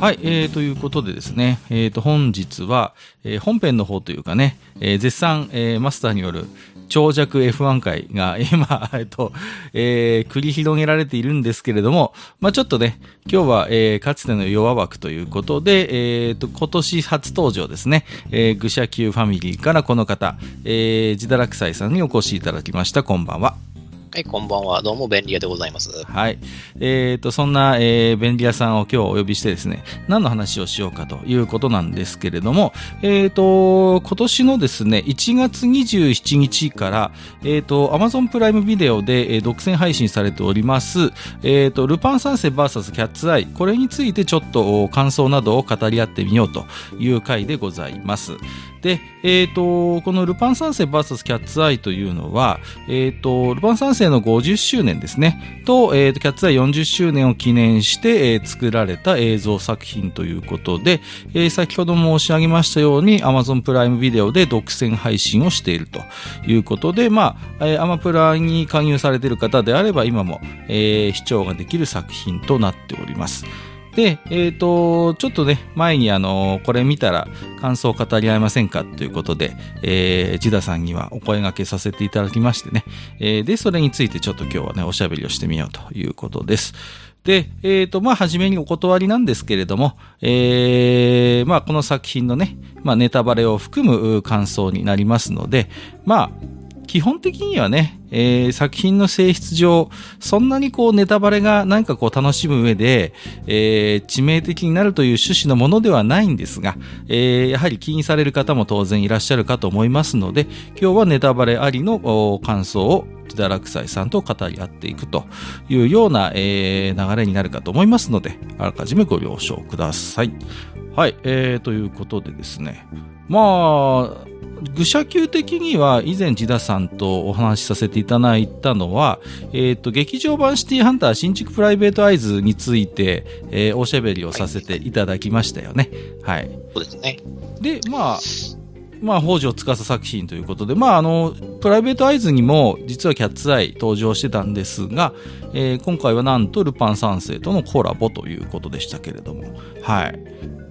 はい、えー、ということでですね、えー、と本日は、えー本編の方というかね、えー絶賛、えーマスターによる長尺 F1 回が 今、えっと、えー繰り広げられているんですけれども、まあちょっとね、今日は、えーかつての弱枠ということで、えーと、今年初登場ですね、えー、愚者級ファミリーからこの方、えー、ジダラクサイさんにお越しいただきました。こんばんは。はい、こんばんは。どうも、便利屋でございます。はい。えー、と、そんな、えー、便利屋さんを今日お呼びしてですね、何の話をしようかということなんですけれども、えー、と、今年のですね、1月27日から、えー、と、Amazon プライムビデオで、えー独占配信されております、えー、と、ルパン三世 VS キャッツアイ、これについてちょっと感想などを語り合ってみようという回でございます。で、えっ、と、このルパン三世 VS キャッツアイというのは、えっ、と、ルパン三世の50周年ですね、と、えっ、と、キャッツアイ40周年を記念して、えー作られた映像作品ということで、えー先ほど申し上げましたように、Amazon プライムビデオで独占配信をしているということで、まあ、えーアマプラに加入されている方であれば、今も、えー視聴ができる作品となっております。で、えっ、と、ちょっとね、前にあの、これ見たら感想を語り合いませんかということで、えー、ジダさんにはお声掛けさせていただきましてね、えーで、それについてちょっと今日はね、おしゃべりをしてみようということです。で、えっ、と、まあ、はじめにお断りなんですけれども、えーまあ、この作品のね、まあ、ネタバレを含む感想になりますので、まあ、基本的にはね、えー作品の性質上、そんなにこうネタバレがなんかこう楽しむ上で、えー致命的になるという趣旨のものではないんですが、えーやはり気にされる方も当然いらっしゃるかと思いますので、今日はネタバレありの感想をジダラクサイさんと語り合っていくというような、えー流れになるかと思いますので、あらかじめご了承ください。はい、えー、ということでですね、まあ、愚者級的には以前ジダさんとお話しさせていただいたのは、えっ、と、劇場版シティハンター新築プライベートアイズについて、えーおしゃべりをさせていただきましたよね。はい。そうですね。で、まあ、まあ、北条司作品ということで、まあ、あの、プライベートアイズにも、実はキャッツアイ登場してたんですが、えー今回はなんとルパン三世とのコラボということでしたけれども、はい。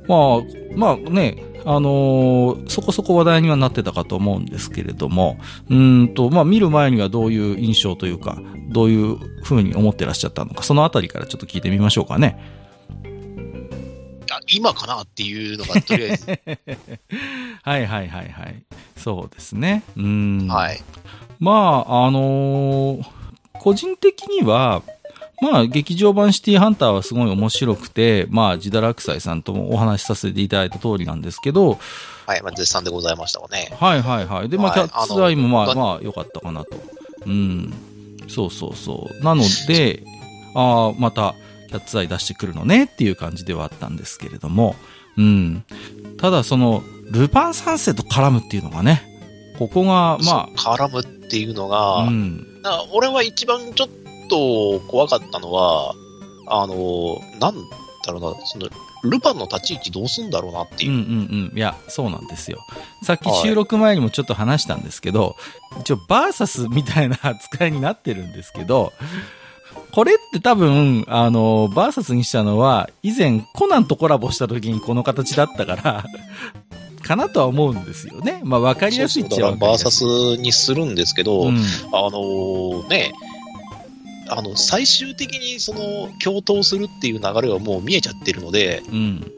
まあ、まあね、あのーそこそこ話題にはなってたかと思うんですけれども、うんと、まあ見る前にはどういう印象というか、どういう風に思ってらっしゃったのか、そのあたりからちょっと聞いてみましょうかね。あ今かなっていうのが、とりあえず。はいはいはいはい。そうですね。うーん。はい。まあ、あのー個人的には、まあ、劇場版シティハンターはすごい面白くて、まあ、ジダラクサイさんともお話しさせていただいた通りなんですけど、はい。まあ、絶賛でございましたわね。はいはいはい。で、まあ、キはいャッツアイもまあ、まあ、良かったかなと。うん。そうそうそう。なので、ああ、また、キャッツアイ出してくるのねっていう感じではあったんですけれども、うん。ただ、その、ルパン三世と絡むっていうのがね、ここが、ま絡むっていうのあ、が、うん。俺は一番ちょっと怖かったのは、あの、なんだろうな、その、ルパンの立ち位置どうすんだろうなっていうう。んうんうん。いや、そうなんですよ。さっき収録前にもちょっと話したんですけど、一応バーサスみたいな扱いになってるんですけど、これって多分、あの、バーサスにしたのは、以前コナンとコラボした時にこの形だったから、かなとは思うんですよね。まあ分かりやすいっちゃバーサ。スにするんですけど、うんあのね、あの、最終的にその、共闘するっていう流れはもう見えちゃってるので、うん。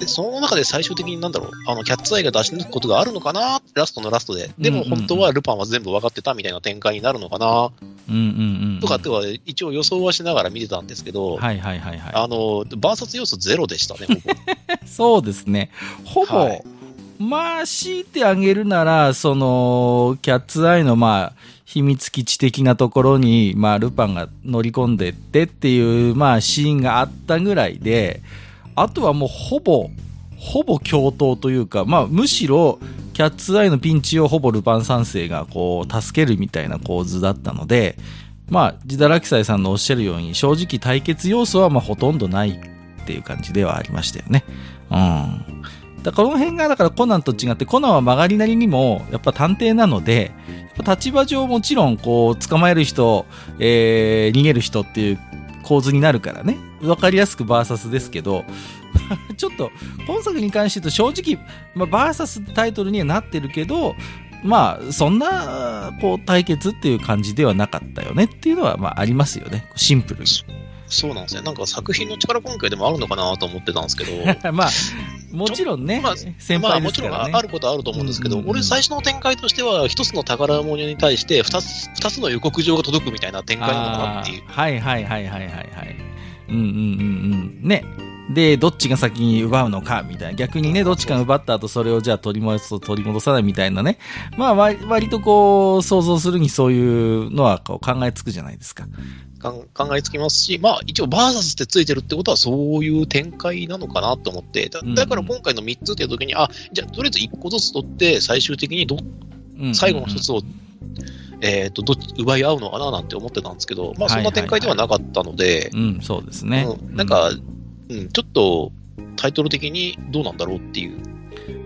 で、その中で最終的になんだろう、あの、キャッツアイが出し抜くことがあるのかなラストのラストで。でも本当はルパンは全部分かってたみたいな展開になるのかなうんうんうん。とかっては一応予想はしながら見てたんですけど、はいはいはいはい。あの、バーサス要素ゼロでしたね、ほぼ。そうですね。ほぼ、はいまあ、強いてあげるなら、その、キャッツアイの、まあ、秘密基地的なところに、まあ、ルパンが乗り込んでってっていう、まあ、シーンがあったぐらいで、あとはもうほぼ、ほぼ共闘というか、まあ、むしろ、キャッツアイのピンチをほぼルパン三世がこう、助けるみたいな構図だったので、まあ、ジダラキサイさんのおっしゃるように、正直対決要素はまあほとんどないっていう感じではありましたよね。うん。だからこの辺が、だからコナンと違って、コナンは曲がりなりにも、やっぱ探偵なので、立場上もちろん、こう、捕まえる人、えー、逃げる人っていう構図になるからね。わかりやすくバーサスですけど、ちょっと、今作に関して言うと正直、まあ、バーサスタイトルにはなってるけど、まあ、そんな、こう、対決っていう感じではなかったよねっていうのは、まあ、ありますよね。シンプルに。そうなんですね。なんか作品の力関係でもあるのかなと思ってたんですけど。まあ、もちろんね、まあ先まあもちろ輩ですからね。んあることはあると思うんですけど、うんうんうん俺最初の展開としては、一つの宝物に対して二つ、二つの予告状が届くみたいな展開なのかなっていう。はいはいはいはいはいはい。うんうんうんうん。ね。で、どっちが先に奪うのか、みたいな。逆にね、どっちかが奪った後、それをじゃあ取り戻すと取り戻さないみたいなね。まあ、割割とこう、想像するにそういうのはこう考えつくじゃないですか。考えつきますし、まあ一応バーサスってついてるってことはそういう展開なのかなと思って、だうんだから今回の3つっていう時に、あ、じゃあとりあえず1個ずつ取って最終的にど、うん最後の一つを、えっ、と、どっち奪い合うのかななんて思ってたんですけど、まあそんな展開ではなかったので、うん、そうですね。うんなんか、うん、ちょっとタイトル的にどうなんだろうっていう。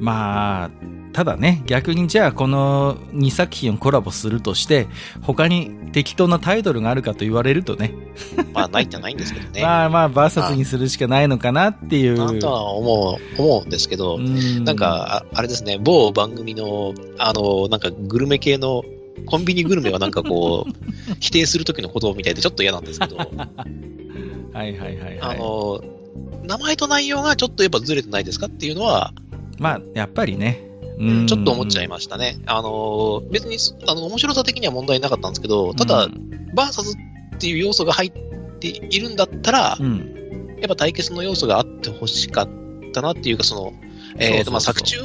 まあ、ただね、逆にじゃあこの2作品をコラボするとして、他に適当なタイトルがあるかと言われるとね、まあないってないんですけどね。まあまあ、バーサスにするしかないのかなっていう。なんとは思う、思うんですけど、うんなん、か、ああれですね、某番組の、あの、なんかグルメ系の、コンビニグルメはなんかこう、否定する時のことみたいでちょっと嫌なんですけど、はいはいはいはい。あの、名前と内容がちょっとやっぱずれてないですかっていうのは、まあ、やっぱりね。うんちょっと思っちゃいまましたね。あの、別に、あの、面白さ的には問題なかったんですけど、ただ、バーサスっていう要素が入っているんだったら、うん。やっぱ対決の要素があってほしかったなっていうか、その、えっ、と、まあ、作中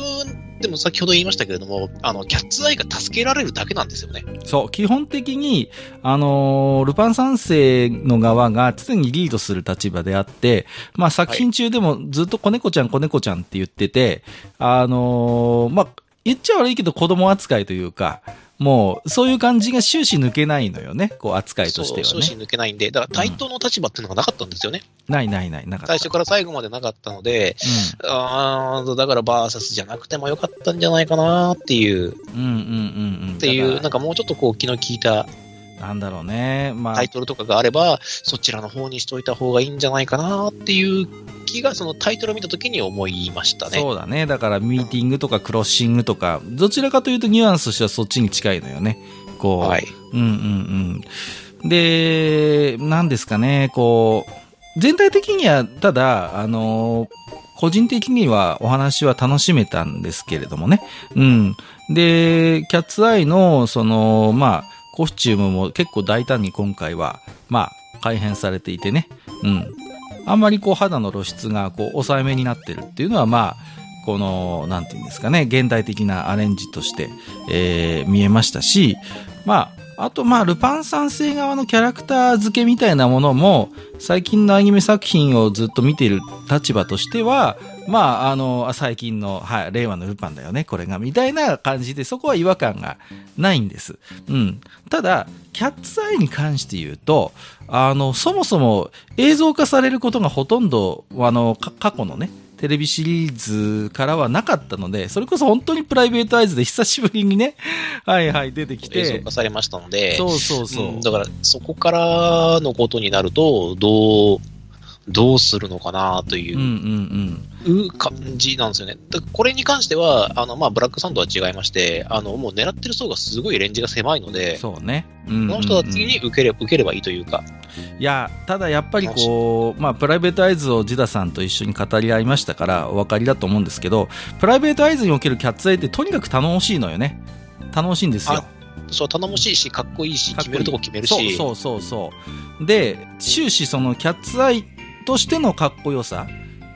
でも先ほど言いましたけれども、あの、キャッツアイが助けられるだけなんですよね。そう、基本的に、あのールパン三世の側が常にリードする立場であって、まあ作品中でもずっと子猫ちゃん子猫ちゃんって言ってて、あのーまあ、言っちゃ悪いけど子供扱いというか、もう、そういう感じが終始抜けないのよね、こう扱いとしてはそう、終始ね。抜けないんで、だから対等の立場っていうのがなかったんですよね。ないないない、なかった。最初から最後までなかったので、あーだからバーサスじゃなくてもよかったんじゃないかなっていう、うん、うんうんうんうん。っていう、なんかもうちょっとこう気の利いたらなんだろうね。まあタイ、トルとかがあれば、そちらの方にしといた方がいいんじゃないかなっていう気が、そのタイトルを見たときに思いましたね。そうだね。だから、ミーティングとかクロッシングとか、どちらかというとニュアンスとしてはそっちに近いのよね。こう、はい。うんうんうん。で、なんですかね、こう、全体的には、ただ、あの個人的にはお話は楽しめたんですけれどもね。うん。で、キャッツアイの、その、まあ、コスチュームも結構大胆に今回は、まあ、改変されていてね。うん。あんまりこう肌の露出がこう抑えめになってるっていうのはまあ、この、なんていうんですかね、現代的なアレンジとして、えー見えましたし、まあ、あとまあ、ルパン三世側のキャラクター付けみたいなものも、最近のアニメ作品をずっと見ている立場としては、まあ、あの、最近の、はい、令和のルパンだよね、これが、みたいな感じで、そこは違和感がないんです。うん。ただ、キャッツアイに関して言うと、あの、そもそも映像化されることがほとんど、あの、過去のね、テレビシリーズからはなかったので、それこそ本当にプライベートアイズで久しぶりにね、はいはい出てきて映像化、されましたので、そうそうそう。うんだからそこからのことになると、どう、どうするのかなというんうんうう感じなんですよね。だこれに関しては、あの、まあ、ブラックサンドは違いまして、あの、もう狙ってる層がすごいレンジが狭いのうん。で、そうね。うんうんうんこの人たちに受けれ受ければいいというか、いや、ただやっぱりこう、まあ、プライベートアイズをジダさんと一緒に語り合いましたから、お分かりだと思うんですけど、プライベートアイズにおけるキャッツアイってとにかく頼もしいのよね。頼もしいんですよ。そう、頼もしいし、かっこいいし、決めるとこ決めるし、そうそうそうそう。で、終始そのキャッツアイとしてのかっこよさ、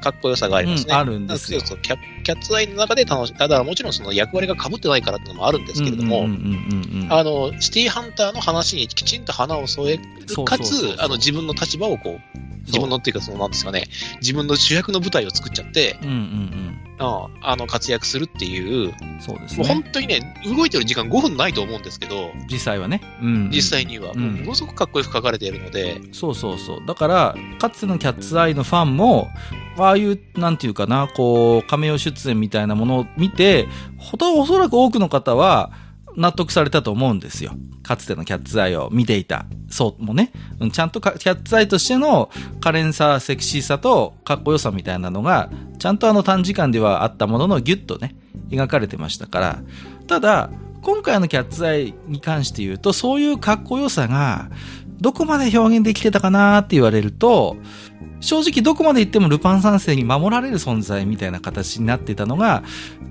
かっこよさがありますね。うんあるんですよ。キャキャッツアイの中で楽しい。ただ、もちろんその役割が被ってないからっていうのもあるんですけれども、あの、シティハンターの話にきちんと花を添える、かつ、あの、自分の立場をこう、自分のっていうか、その、なんですかね、自分の主役の舞台を作っちゃって、うんうんうんあの、活躍するっていう、うん。そうですもう本ね。当にね、動いてる時間5分ないと思うんですけど、実際はね。うん。実際には、うんもうものすごくかっこよく書かれているので、そうそうそう。だから、かつてのキャッツアイのファンも、ああいう、なんていうかな、こう、亀尾出演みたいなものを見て、ほとおそらく多くの方は、納得されたと思うんですよ。かつてのキャッツアイを見ていた。そうもね、ちゃんとキャッツアイとしての可憐さ、セクシーさとかっこよさみたいなのが、ちゃんとあの短時間ではあったもののギュッとね、描かれてましたから、ただ、今回のキャッツアイに関して言うと、そういうかっこよさが、どこまで表現できてたかなって言われると、正直どこまで行ってもルパン三世に守られる存在みたいな形になってたのが、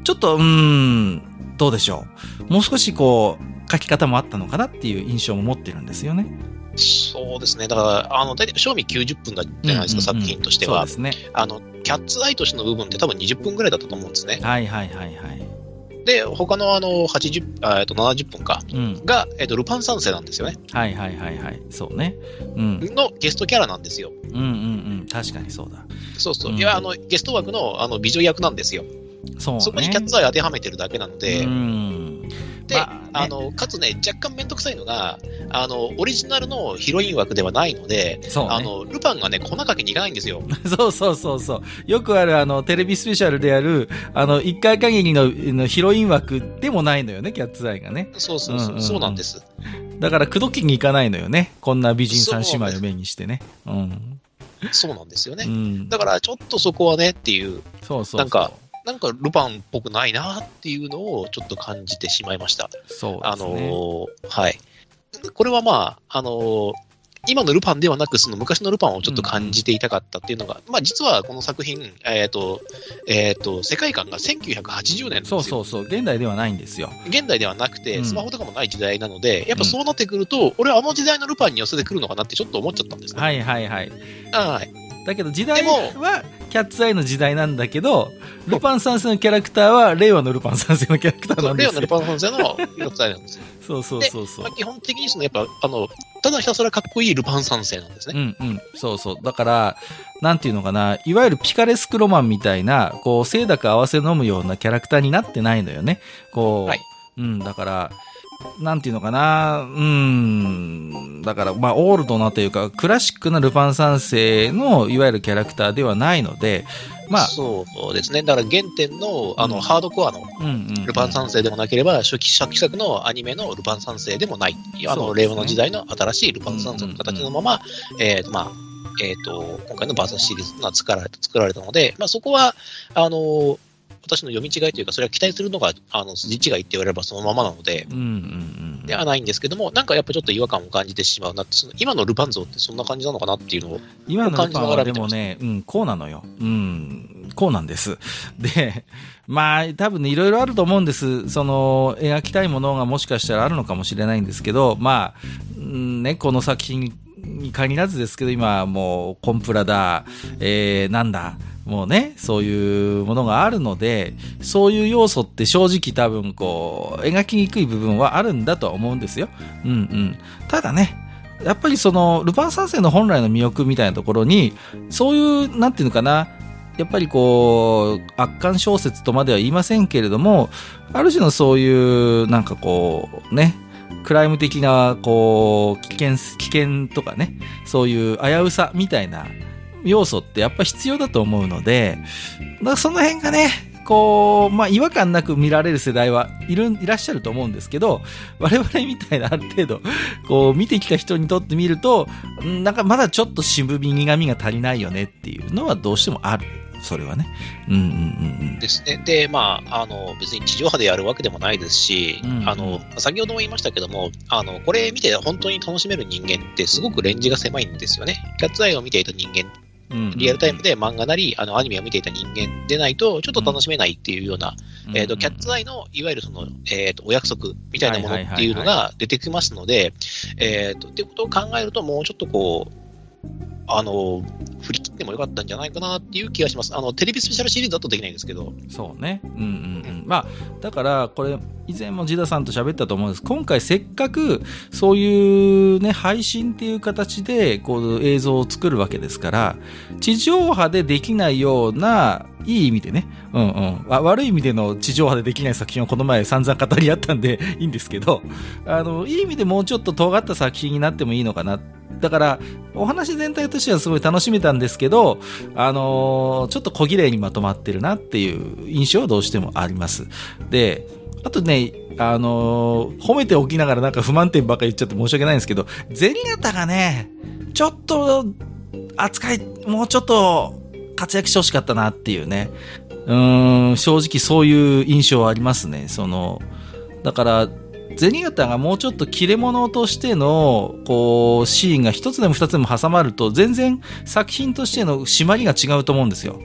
ちょっと、うーん、どうでしょう。もう少しこう、書き方もあったのかなっていう印象も持ってるんですよね。そうですね。だから、あの、大体、賞味90分じゃないですか、作品としては。そうですね。あの、キャッツアイとしての部分って多分20分ぐらいだったと思うんですね。はいはいはいはい。で、他のあの、80、えっと、70分か、うん、が、えっと、ルパン三世なんですよね。はいはいはいはい。そうね。うん。のゲストキャラなんですよ。うんうんうん。確かにそうだ。そうそう。うん、いや、あの、ゲスト枠の、あの、美女役なんですよ。そう、ね、そこにキャッツアイ当てはめてるだけなので、うんで、まあね、あの、かつね、若干めんどくさいのが、あの、オリジナルのヒロイン枠ではないので、ね、あの、ルパンがね、粉かけにいかないんですよ。そうそうそうそう。よくある、あの、テレビスペシャルである、あの、一回限りののヒロイン枠でもないのよね、キャッツアイがね。そうそうそう、うんうん、そうなんです。だから、口説きに行かないのよね。こんな美人三姉妹を目にしてね。うん。そうなんですよね。うん、だから、ちょっとそこはねっていう。そうそうなんか、なんかルパンっぽくないなっていうのをちょっと感じてしまいました。そうですね。あのはい。これはまあ、あの今のルパンではなく、その昔のルパンをちょっと感じていたかったっていうのが、うん、まあ実はこの作品、えっ、ー、と、えっ、ー、と、世界観が1980年そうそうそう、現代ではないんですよ。現代ではなくて、スマホとかもない時代なので、うん、やっぱそうなってくると、俺はあの時代のルパンに寄せてくるのかなってちょっと思っちゃったんですね。はいはいはい。はい。だけど時代はキャッツアイの時代なんだけど、ルパン三世のキャラクターは令和のルパン三世のキャラクターなんですよ。令和のルパン三世のキャラクターなんですよ。そうそうそうそう。まあ、基本的にそのやっぱ、あの、ただひたすらかっこいいルパン三世なんですね。うんうん。そうそう。だから、なんていうのかな、いわゆるピカレスクロマンみたいな、こう、清濁合わせ飲むようなキャラクターになってないのよね。こう、はい、うん、だから、なんていうのかな、うん、だから、まあ、オールドなというか、クラシックなルパン三世の、いわゆるキャラクターではないので、まあ。そうですね。だから原点の、あの、ハードコアのルパン三世でもなければ、初期、初期作のアニメのルパン三世でもない。あの、令和の時代の新しいルパン三世の形のまま、えっ、と、まあ、えっ、と、今回のバーサスシリーズが作られた、作られたので、まあ、そこは、あの、私の読み違いというか、それは期待するのが、あの、筋違いって言われればそのままなので、うんうんうん、ではないんですけども、なんかやっぱちょっと違和感を感じてしまうなって、その今のルパン像ってそんな感じなのかなっていうのを今のルパンはでもね、うん、こうなのよ。うん、こうなんです。で、まあ、多分ね、いろいろあると思うんです。その、描きたいものがもしかしたらあるのかもしれないんですけど、まあ、うんね、この作品に限らずですけど、今もうコンプラだ、えー、なんだ、もうね、そういうものがあるので、そういう要素って正直多分こう、描きにくい部分はあるんだとは思うんですよ。うんうん。ただね、やっぱりその、ルパン三世の本来の魅力みたいなところに、そういう、なんていうのかな、やっぱりこう、圧巻小説とまでは言いませんけれども、ある種のそういう、なんかこう、ね、クライム的な、こう、危険、危険とかね、そういう危うさみたいな要素ってやっぱ必要だと思うので、だからその辺がね、こう、まあ、違和感なく見られる世代はいる、いらっしゃると思うんですけど、我々みたいなある程度、こう、見てきた人にとってみると、なんかまだちょっと渋み苦みが足りないよねっていうのはどうしてもある。それはね。うんうんうんうん。ですね。で、まあ、あの、別に地上波でやるわけでもないですし、うんうん、あの、先ほども言いましたけども、あの、これ見て本当に楽しめる人間ってすごくレンジが狭いんですよね。キャッツアイを見ていた人間リアルタイムで漫画なり、あの、アニメを見ていた人間でないと、ちょっと楽しめないっていうような、えっ、と、キャッツアイの、いわゆるその、えっ、と、お約束みたいなものっていうのが出てきますので、えっ、と、っていうことを考えると、もうちょっとこう、あの、振り切ってもよかったんじゃないかなっていう気がします。あの、テレビスペシャルシリーズだとできないんですけど。そうね。うんうんうん。まあ、だから、これ、以前もジダさんと喋ったと思うんです。今回せっかく、そういうね、配信っていう形で、こう、映像を作るわけですから、地上波でできないような、いい意味でね、うんうん。悪い意味での地上波でできない作品をこの前散々語り合ったんでいいんですけど、あの、いい意味でもうちょっと尖った作品になってもいいのかな。だから、お話全体としてはすごい楽しめたんですけど、あのー、ちょっと小綺麗にまとまってるなっていう印象はどうしてもあります。で、あとね、あのー、褒めておきながらなんか不満点ばっかり言っちゃって申し訳ないんですけど、銭形がね、ちょっと、扱い、もうちょっと活躍してほしかったなっていうね。うん、正直そういう印象はありますね。その、だから、銭形がもうちょっと切れ者としての、こう、シーンが一つでも二つでも挟まると、全然作品としての締まりが違うと思うんですよ。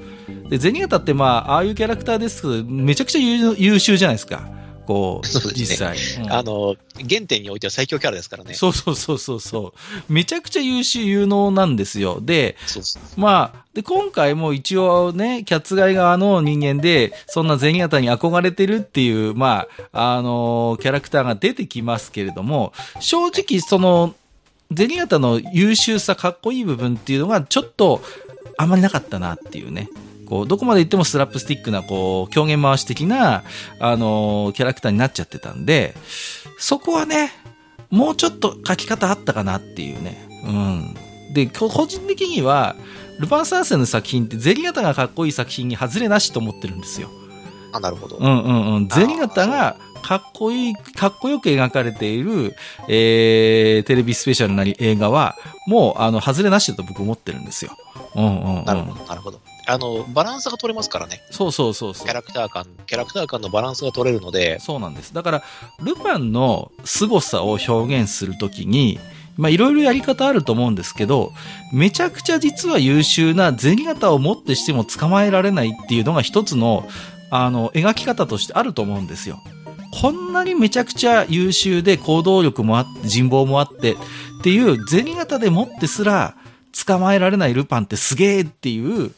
で、銭形ってまあ、ああいうキャラクターですけど、めちゃくちゃ優秀じゃないですか。こう、そうですね、実際、うん、あの、原点においては最強キャラですからね。そうそうそうそうそう。めちゃくちゃ優秀有能なんですよ。で、そうそうまあ、で、今回も一応ね、キャッツガイ側の人間で、そんな銭形に憧れてるっていう、まあ、あのキャラクターが出てきますけれども、正直その、銭形の優秀さ、かっこいい部分っていうのが、ちょっと、あんまりなかったなっていうね。こう、どこまで行ってもスラップスティックな、こう、狂言回し的な、あのキャラクターになっちゃってたんで、そこはね、もうちょっと書き方あったかなっていうね。うん。で、個人的には、ルパン三世の作品って銭形がかっこいい作品に外れなしと思ってるんですよ。あ、なるほど。うんうんうん。銭形がかっこいい、かっこよく描かれている、えー、テレビスペシャルなり映画は、もう、あの、外れなしだと僕思ってるんですよ。うんうん、うん、なるほど、なるほど。あの、バランスが取れますからね。そうそうそうそう。キャラクター感、キャラクター感のバランスが取れるので。そうなんです。だから、ルパンの凄さを表現するときに、まあいろいろやり方あると思うんですけど、めちゃくちゃ実は優秀な銭形をもってしても捕まえられないっていうのが一つの、あの、描き方としてあると思うんですよ。こんなにめちゃくちゃ優秀で行動力もあって、人望もあってっていう銭形でもってすら捕まえられないルパンってすげえっていう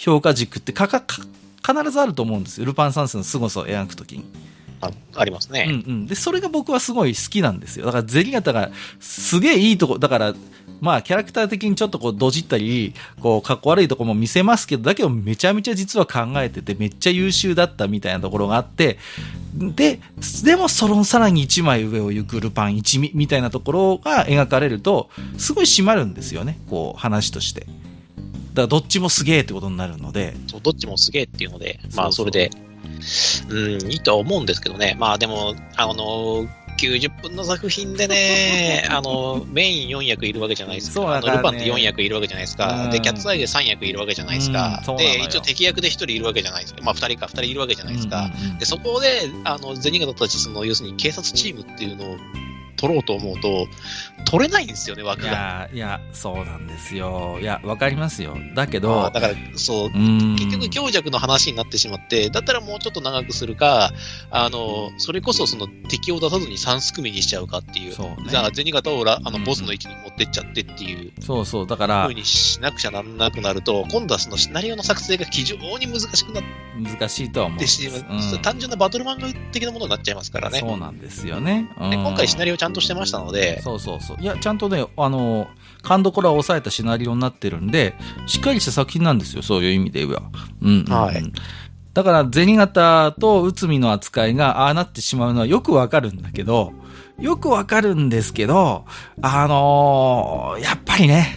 評価軸ってかか、か、必ずあると思うんですよ。ルパン三世の凄さを描くときに。あありますね。うんうん。で、それが僕はすごい好きなんですよ。だから、ゼリガタがすげえいいとこ、だから、まあ、キャラクター的にちょっとこう、どじったり、こう、かっこ悪いとこも見せますけど、だけどめちゃめちゃ実は考えてて、めっちゃ優秀だったみたいなところがあって、で、でもそのさらに一枚上を行くルパン一味みたいなところが描かれると、すごい締まるんですよね。こう、話として。だからどっちもすげえってことになるので。そう、どっちもすげえっていうので、まあそれで、うん、いいとは思うんですけどね。まあでも、あの、90分の作品でね、あの、メイン4役いるわけじゃないですか。そうだ、ね、ルパンって4役いるわけじゃないですか。で、キャッツアイで3役いるわけじゃないですか。で、一応敵役で1人いるわけじゃないですか。まあ2人か、2人いるわけじゃないですか。で、そこで、あの、ゼニガたち、その、要するに警察チームっていうのを取ろうと思うと、取れないんですよね、枠が。いや、いや、そうなんですよ。いや、わかりますよ。だけど。だから、そう、結局強弱の話になってしまって、だったらもうちょっと長くするか、あの、それこそその敵を出さずに3組にしちゃうかっていう。そう、ね。じゃあ、銭形をあの、ボスの位置に持ってっちゃってっていう。そうそう、だから。ふうにしなくちゃなんなくなると、今度はそのシナリオの作成が非常に難しくなって。難しいとは思う。うん、単純なバトル漫画的なものになっちゃいますからね。そうなんですよね。うん、今回シナリオちゃんとしてましたので。そうそうそう。いや、ちゃんとね、あの、勘どころは抑えたシナリオになってるんで、しっかりした作品なんですよ、そういう意味では。うん、うん、はい。だから、銭形と内海の扱いがああなってしまうのはよくわかるんだけど、よくわかるんですけど、あのー、やっぱりね、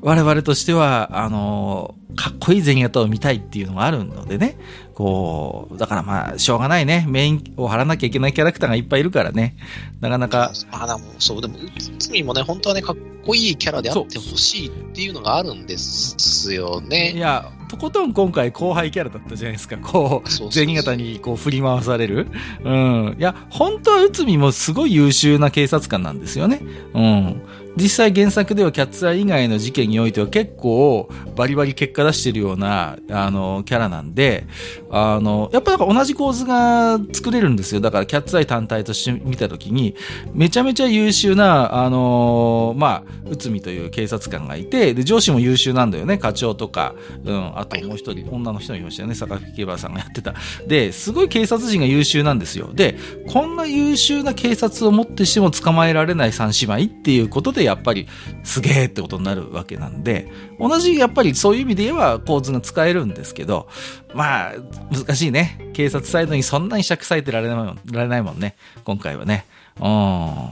我々としては、あのー、かっこいい銭形を見たいっていうのがあるのでね、こう、だからまあ、しょうがないね。メインを張らなきゃいけないキャラクターがいっぱいいるからね。なかなか。あ、でも、そう、でも、内もね、本当はね、かっこいいキャラであってほしいっていうのがあるんですよね。いや、とことん今回後輩キャラだったじゃないですか。こう、銭形にこう振り回される。うん。いや、本当は内海もすごい優秀な警察官なんですよね。うん。実際原作ではキャッツアイ以外の事件においては結構バリバリ結果出してるような、あの、キャラなんで、あの、やっぱ同じ構図が作れるんですよ。だからキャッツアイ単体として見たときに、めちゃめちゃ優秀な、あの、まあ、内海という警察官がいて、で、上司も優秀なんだよね。課長とか、うん、あともう一人、女の人がいましたよね。坂木ケバさんがやってた。で、すごい警察陣が優秀なんですよ。で、こんな優秀な警察をもってしても捕まえられない三姉妹っていうことで、やっぱりすげえってことになるわけなんで、同じやっぱりそういう意味で言えば構図が使えるんですけど、まあ、難しいね。警察サイドにそんなに尺割いてられないもんられないもんね。今回はね。うん。っ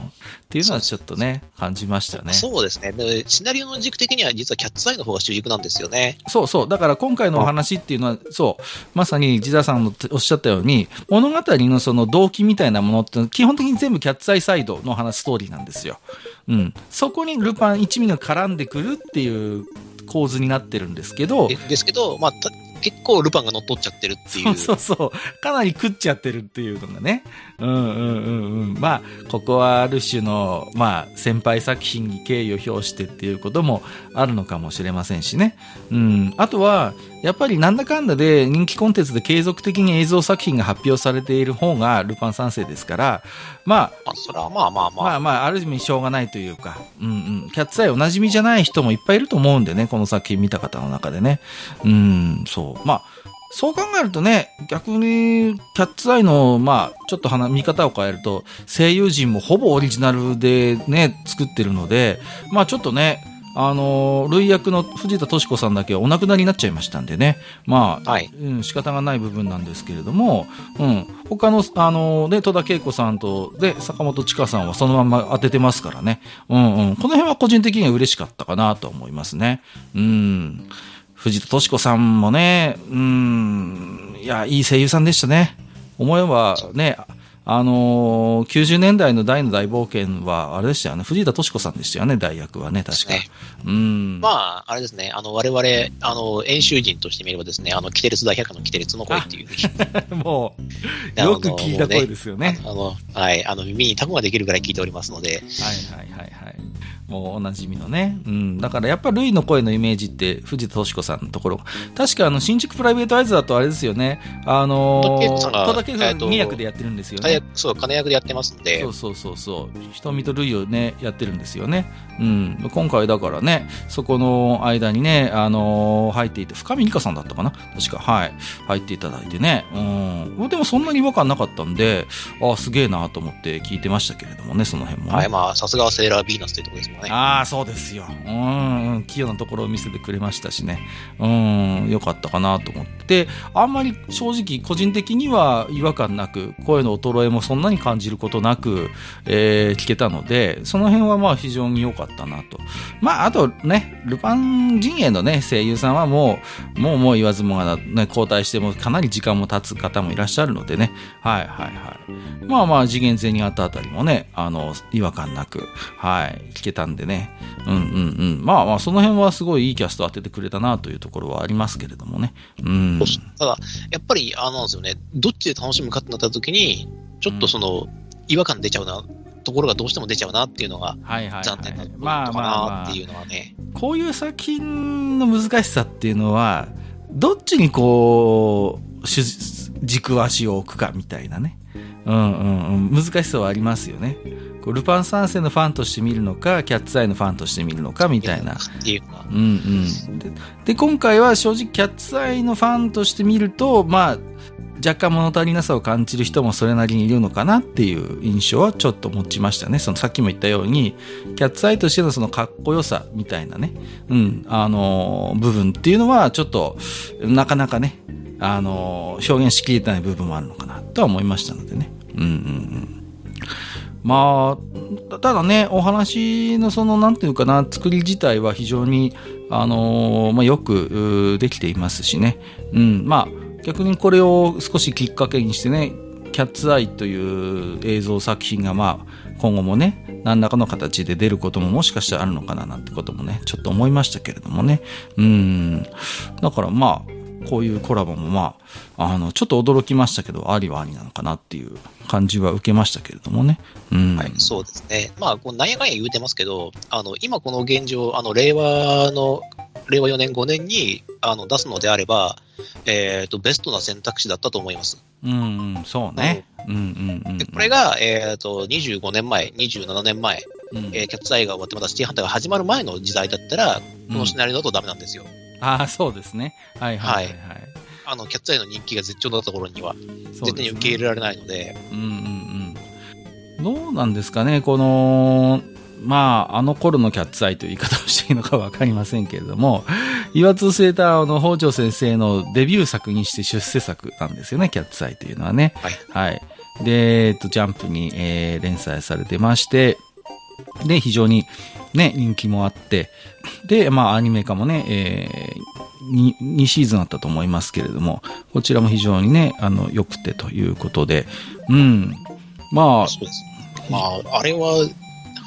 ていうのはちょっとね、感じましたね。そうですね。でシナリオの軸的には実はキャッツアイの方が主軸なんですよね。そうそう。だから今回のお話っていうのは、そう、まさにジダさんのおっしゃったように、物語のその動機みたいなものって、基本的に全部キャッツアイサイドの話、ストーリーなんですよ。うん。そこにルパン一味が絡んでくるっていう構図になってるんですけどで、ですけど、まあ、た結構ルパンが乗っ取っちゃってるっていう。そ うそうそう。かなり食っちゃってるっていうのがね。うんうんうんうん。まあ、ここはある種の、まあ、先輩作品に敬意を表してっていうこともあるのかもしれませんしね。うん。あとは、やっぱりなんだかんだで人気コンテンツで継続的に映像作品が発表されている方がルパン三世ですから、まあ、あ、それはまあまあまあ。まあまあ、ある意味しょうがないというか、うんうん。キャッツアイおなじみじゃない人もいっぱいいると思うんでね、この作品見た方の中でね。うん、そう。まあ、そう考えるとね、逆に、キャッツアイの、まあ、ちょっと話見方を変えると、声優陣もほぼオリジナルでね、作ってるので、まあちょっとね、あの、類役の藤田敏子さんだけはお亡くなりになっちゃいましたんでね。まあ、はいうん、仕方がない部分なんですけれども、うん、他の、あの、で、戸田恵子さんと、で、坂本千佳さんはそのまま当ててますからね。うんうん。この辺は個人的には嬉しかったかなと思いますね。うん。藤田敏子さんもね、うん、いや、いい声優さんでしたね。思えばね、あのー90年代の大の大冒険は、あれでしたよね。藤田敏子さんでしたよね、代役はね、確か。ねうん。まあ、あれですね。あの、我々、あの、演習人としてみればですね、あの、キテレツ大百科のキテレツの声っていう。もう、よく聞いた声ですよね。あの、はい、あの、耳にタコができるぐらい聞いておりますので、はいはいはいはい。もうおなじみのね。うん。だからやっぱルイの声のイメージって藤田敏子さんのところ。確かあの、新築プライベートアイズだとあれですよね。あの戸田恵子さんが戸田恵子さんえっと2役でやってるんですよね。そう、金役でやってますんでそ、うそうそうそう。瞳とルイをね、やってるんですよね。うん。今回だからね、そこの間にね、あのー入っていて、深見理香さんだったかな？確か、はい。入っていただいてね。うん。でもそんなに違和感なかったんで、ああ、すげえなと思って聞いてましたけれどもね、その辺もね。はい、まあ、さすがはセーラービーナスというところですもんね。ああ、そうですよ。うん、器用なところを見せてくれましたしね。うん、よかったかなと思って。あんまり正直、個人的には違和感なく、声の衰えもそんなに感じることなく、えー聞けたので、その辺はまあ非常に良かったなと。まあ、あとね、ルパン陣営のね、声優さんはもう、もうもう言わずもがな、ね、交代してもかなり時間も経つ方もいらっしゃるのでね。はいはいはい。まあまあ、次元前にあったあたりもね、あの、違和感なく、はい、聞けたんでね。うんうんうん。まあまあ、その辺はすごいいいキャスト当ててくれたなというところはありますけれどもね。うん。ただ、やっぱり、あのなんですよね、どっちで楽しむかってなった時に、ちょっとその、違和感出ちゃうな、ところがどうしても出ちゃうなっていうのが、はいはい、はい。残念なとかなっていうのはね。こういう作品の難しさっていうのは、どっちにこう、主軸足を置くかみたいなね。うんうんうん。難しさはありますよね。こうルパン三世のファンとして見るのか、キャッツアイのファンとして見るのかみたいな。っていうのが。うんうん。で、で今回は正直キャッツアイのファンとして見ると、まあ、若干物足りなさを感じる人もそれなりにいるのかなっていう印象はちょっと持ちましたね。そのさっきも言ったように、キャッツアイとしてのそのかっこよさみたいなね、うん、あのー部分っていうのはちょっと、なかなかね、あのー表現しきれてない部分もあるのかなとは思いましたのでね。うんうんうん。まあ、ただね、お話のその、なんていうかな、作り自体は非常に、あのーまあ、よくできていますしね。うん、まあ、逆にこれを少しきっかけにしてね、キャッツアイという映像作品が、まあ、今後もね、何らかの形で出ることももしかしたらあるのかななんてこともね、ちょっと思いましたけれどもね。うん。だからまあ、こういうコラボもまあ、あの、ちょっと驚きましたけど、ありはありなのかなっていう感じは受けましたけれどもね。うん。はい、そうですね。まあ、こうなんやかんや言うてますけど、あの、今この現状、あの、令和の、令和4年5年に、あの、出すのであれば、えっ、と、ベストな選択肢だったと思います。うんうん、そうね。うんうんうん。で、これが、えっ、と、25年前、27年前、うん、えーキャッツアイが終わってまだシティハンターが始まる前の時代だったら、このシナリオだとダメなんですよ。ああ、そうですね。はいはいはい、はい。あの、キャッツアイの人気が絶頂だった頃には、そう絶対に受け入れられないので、うんうんうん。どうなんですかね、この、まあ、あの頃のキャッツアイという言い方をしていいのかわかりませんけれども、岩津セーターの北条先生のデビュー作にして出世作なんですよね、キャッツアイというのはね。はい。はい。で、えっと、ジャンプに、えー連載されてまして、で、非常にね、人気もあって、で、まあ、アニメ化もね、えー、2, 2シーズンあったと思いますけれども、こちらも非常にね、あの、良くてということで、うん。まあ。まあ、あれは、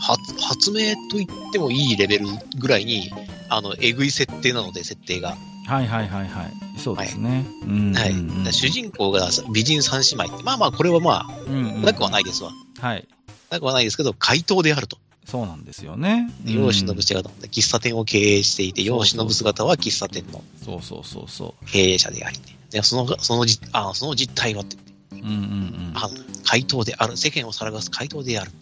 発発明と言ってもいいレベルぐらいに、あの、えぐい設定なので、設定が。はいはいはいはい。そうですね。はい。はい、主人公が美人三姉妹って、まあまあ、これはまあ、うんうん、なくはないですわ。はい。なくはないですけど、怪盗であると。そうなんですよね。世を忍ぶ姿で喫茶店を経営していて、世を忍ぶ姿は喫茶店のそうそうそうそう経営者であり、ね、でそのそのじあその実態はって、うんうんうん、あ怪盗である、世間を騒がす怪盗である、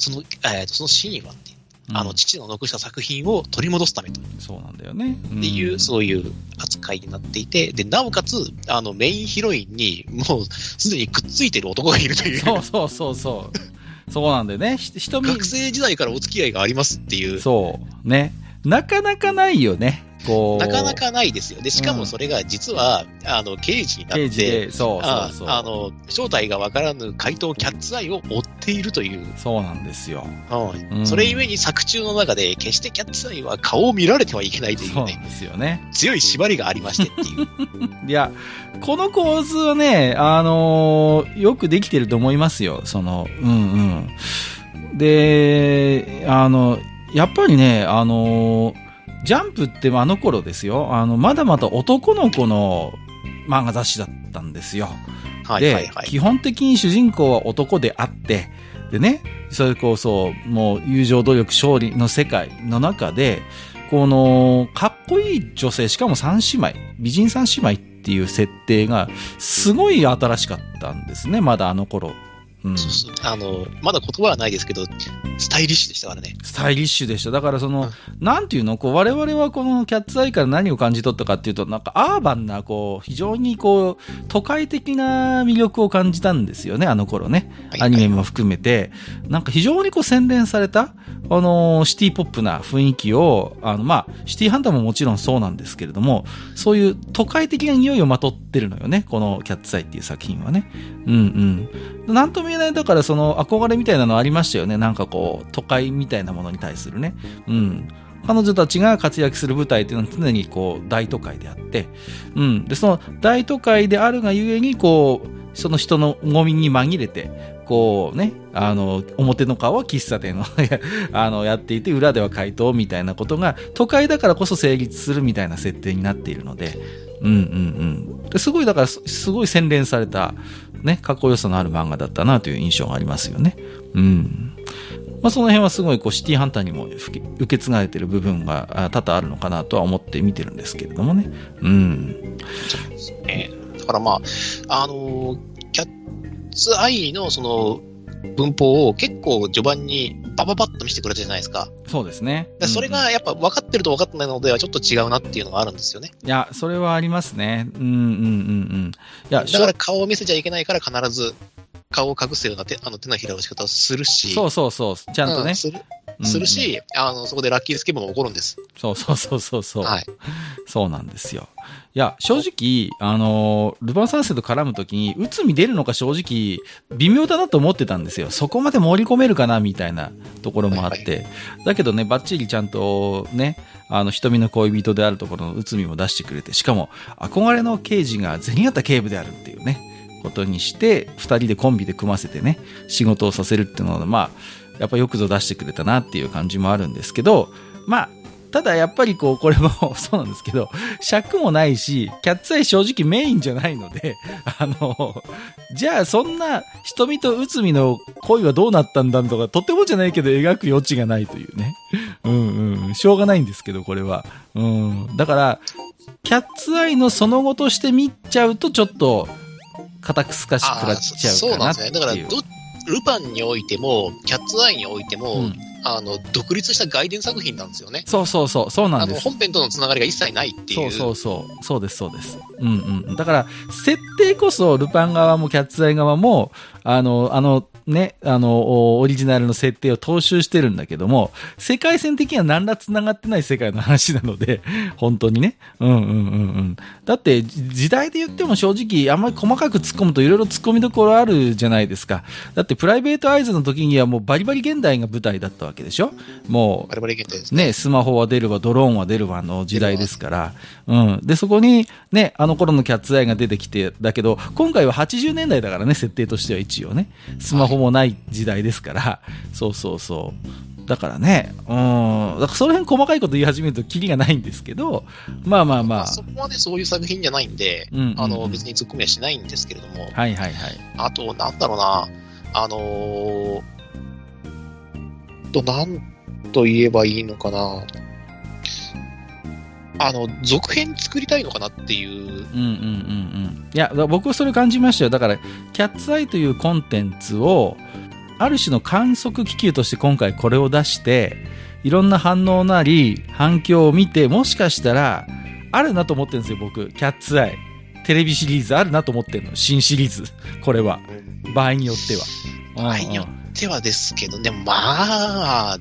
その,、えー、とその死にはって、あの父の残した作品を取り戻すためと。そうなんだよね。っていう、そういう扱いになっていて、で、なおかつ、あの、メインヒロインに、もう、すでにくっついてる男がいるという。そうそうそうそう。そうなんだよね。人学生時代からお付き合いがありますっていう。そう。ね。なかなかないよね。なかなかないですよ。で、しかもそれが実は、うん、あの、刑事になって、そうそう正体がわからぬ怪盗キャッツアイを追っているという。そうなんですよ。うん。それゆえに作中の中で、決してキャッツアイは顔を見られてはいけないというね。ですよね。強い縛りがありましてっていう。いや、この構図はね、あのー、よくできてると思いますよ。その、うんうん。で、あの、やっぱりね、あの、ジャンプってあの頃ですよ、あの、まだまだ男の子の漫画雑誌だったんですよ。はいはいはい、で、基本的に主人公は男であって、でね、それこそ、もう友情努力勝利の世界の中で、この、かっこいい女性、しかも三姉妹、美人三姉妹っていう設定が、すごい新しかったんですね、まだあの頃うん、あのまだ言葉はないですけど、スタイリッシュでしたからね。スタイリッシュでした。だからその、うん、なんていうの、こう、我々はこのキャッツアイから何を感じ取ったかっていうと、なんかアーバンな、こう、非常にこう、都会的な魅力を感じたんですよね、あの頃ね。アニメも含めて。なんか非常にこう洗練された、あの、シティポップな雰囲気を、あの、まあ、シティハンターももちろんそうなんですけれども、そういう都会的な匂いをまとってるのよね、このキャッツアイっていう作品はね。うんうん。なんとも言えない、だからその憧れみたいなのありましたよね。なんかこう、都会みたいなものに対するね。うん。彼女たちが活躍する舞台っていうのは常にこう、大都会であって、うん。で、その大都会であるがゆえに、こう、その人のゴミに紛れて、こうね、あの、表の顔は喫茶店を あの、やっていて、裏では怪盗みたいなことが、都会だからこそ成立するみたいな設定になっているので、うんうんうん。すごい、だから、すごい洗練された、ね、かっこよさのある漫画だったなという印象がありますよね。うん。まあ、その辺はすごいこうシティハンターにも受け継がれてる部分が多々あるのかなとは思って見てるんですけれどもね。うん。そうですね。だからまあ、あの、キャッツアイのその文法を結構序盤にバババッと見せてくれたじゃないですか。そうですね。それがやっぱ分かってると分かってないのではちょっと違うなっていうのがあるんですよね。いや、それはありますね。うんうんうんうん。いや、だから顔を見せちゃいけないから必ず顔を隠すような手あの手のひらの仕方をするし。そうそうそう。ちゃんとね。うん、するし、うんうん、あの、そこでラッキースケボーも起こるんです。そうそうそうそうそう。はい。そうなんですよ。いや、正直、あの、ルパン三世と絡むときに、内海出るのか正直、微妙だなと思ってたんですよ。そこまで盛り込めるかな、みたいなところもあって。はいはい、だけどね、バッチリちゃんとね、あの、瞳の恋人であるところの内海も出してくれて、しかも、憧れの刑事が銭形警部であるっていうね、ことにして、二人でコンビで組ませてね、仕事をさせるっていうのは、まあ、やっぱよくぞ出してくれたなっていう感じもあるんですけど、まあ、ただやっぱりこう、これも そうなんですけど、尺もないし、キャッツアイ正直メインじゃないので、あの、じゃあそんな瞳と内海の恋はどうなったんだとか、とてもじゃないけど描く余地がないというね。うんうん、しょうがないんですけど、これは。うん。だから、キャッツアイのその後として見ちゃうとちょっと、硬くすかしくなっちゃうかなっていう。そうなんですね。だからど、ルパンにおいても、キャッツアイにおいても、うんあの、独立した外伝作品なんですよね。そうそうそう、そうなんです。本編とのつながりが一切ないっていう。そうそうそう、そうです、そうです。うんうん。だから、設定こそ、ルパン側もキャッツアイ側も、あの、あの、ね、あの、オリジナルの設定を踏襲してるんだけども、世界線的には何ら繋がってない世界の話なので、本当にね。うんうんうんうん。だって、時代で言っても正直、あんまり細かく突っ込むといろいろ突っ込みどころあるじゃないですか。だって、プライベートアイズの時にはもうバリバリ現代が舞台だったわけでしょ？もう、バリバリ現代ですね。ね、スマホは出るわ、ドローンは出るわの時代ですから。うん。で、そこに、ね、あの頃のキャッツアイが出てきて、だけど、今回は80年代だからね、設定としては一応ね。スマホもない時代ですから、そうそうそう。だからね、うん、だからその辺細かいこと言い始めるとキリがないんですけど、まあまあまあ。そこまでそういう作品じゃないんで、うんうんうん、あの、別に突っ込みはしないんですけれども。はいはいはい。あと、なんだろうな、あのー、と、なんと言えばいいのかな。あの、続編作りたいのかなっていう。うんうんうんうん。いや、僕はそれ感じましたよ。だから、キャッツアイというコンテンツを、ある種の観測気球として今回これを出して、いろんな反応なり、反響を見て、もしかしたら、あるなと思ってるんですよ、僕。キャッツアイ。テレビシリーズあるなと思ってるの。新シリーズ。これは。場合によっては。場合によってはですけど、でもまあ、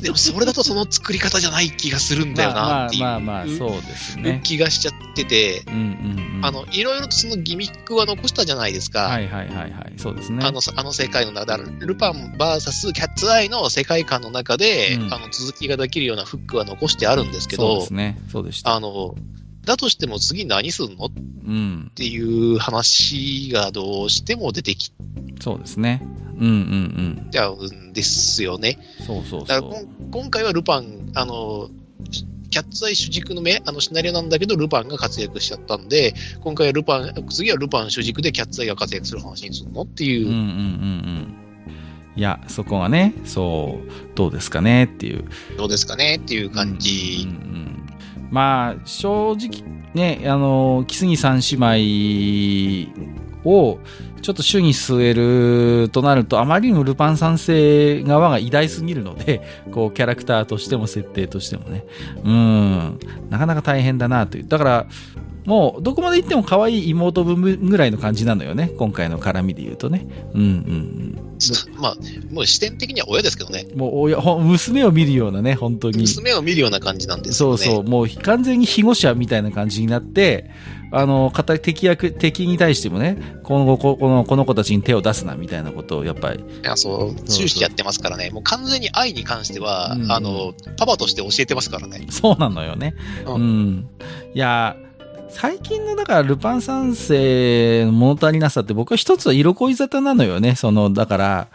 でもそれだとその作り方じゃない気がするんだよなっていう。まあまあまあ、そうですね。気がしちゃってて、うんうんうん、あの、いろいろとそのギミックは残したじゃないですか。はいはいはいはい。そうですね。あの、あの世界の中で、ルパン VS キャッツアイの世界観の中で、うん、あの、続きができるようなフックは残してあるんですけど、そうですね。そうでした。あの、だとしても次何すんの、うん、っていう話がどうしても出てきそうですね。うんうんうん。ちゃうんですよね。そうそうだから今回はルパン、あの、キャッツアイ主軸の目、あのシナリオなんだけど、ルパンが活躍しちゃったんで、今回はルパン、次はルパン主軸でキャッツアイが活躍する話にするのっていう。うんうんうんうん。いや、そこはね、そう、どうですかねっていう。どうですかねっていう感じ。うんうんうんまあ、正直ね、あの、木杉三姉妹をちょっと主に据えるとなると、あまりにもルパン三世側が偉大すぎるので、こう、キャラクターとしても設定としてもね、うん、なかなか大変だなという。だから、もう、どこまで行っても可愛い妹分ぐらいの感じなのよね。今回の絡みで言うとね。うんうんうん。まあ、もう視点的には親ですけどね。もう親、娘を見るようなね、本当に。娘を見るような感じなんですよね。そうそう。もう完全に庇護者みたいな感じになって、あの、敵役、敵に対してもね、このこの、この子たちに手を出すな、みたいなことを、やっぱり。いや、そう、終始やってますからね。もう完全に愛に関しては、うんうん、あの、パパとして教えてますからね。そうなのよね。うん。うん、いや、最近の、だから、ルパン三世の物足りなさって、僕は一つは色恋沙汰なのよね。その、だから、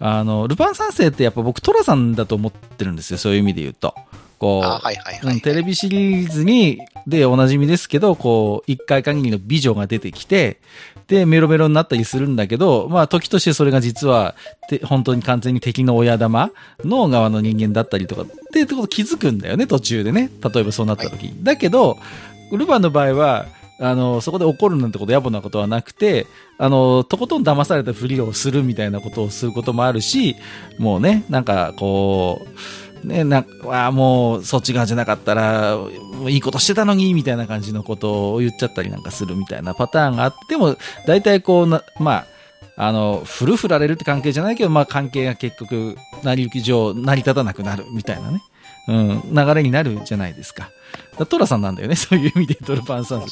あの、ルパン三世ってやっぱ僕、トラさんだと思ってるんですよ。そういう意味で言うと。こう、テレビシリーズに、でおなじみですけど、こう、一回限りの美女が出てきて、で、メロメロになったりするんだけど、まあ、時としてそれが実は、本当に完全に敵の親玉の側の人間だったりとか、ってこと気づくんだよね、途中でね。例えばそうなった時に。はい、だけど、ルパンの場合は、あの、そこで怒るなんてこと、野暮なことはなくて、あの、とことん騙されたふりをするみたいなことをすることもあるし、もうね、なんか、こう、ね、な、あもう、そっち側じゃなかったら、いいことしてたのに、みたいな感じのことを言っちゃったりなんかするみたいなパターンがあっても、大体こうな、まあ、あの、ふるふられるって関係じゃないけど、まあ関係が結局、成り行き上成り立たなくなるみたいなね。うん、流れになるじゃないですか。だトラさんなんだよね、そういう意味でトルパンさん。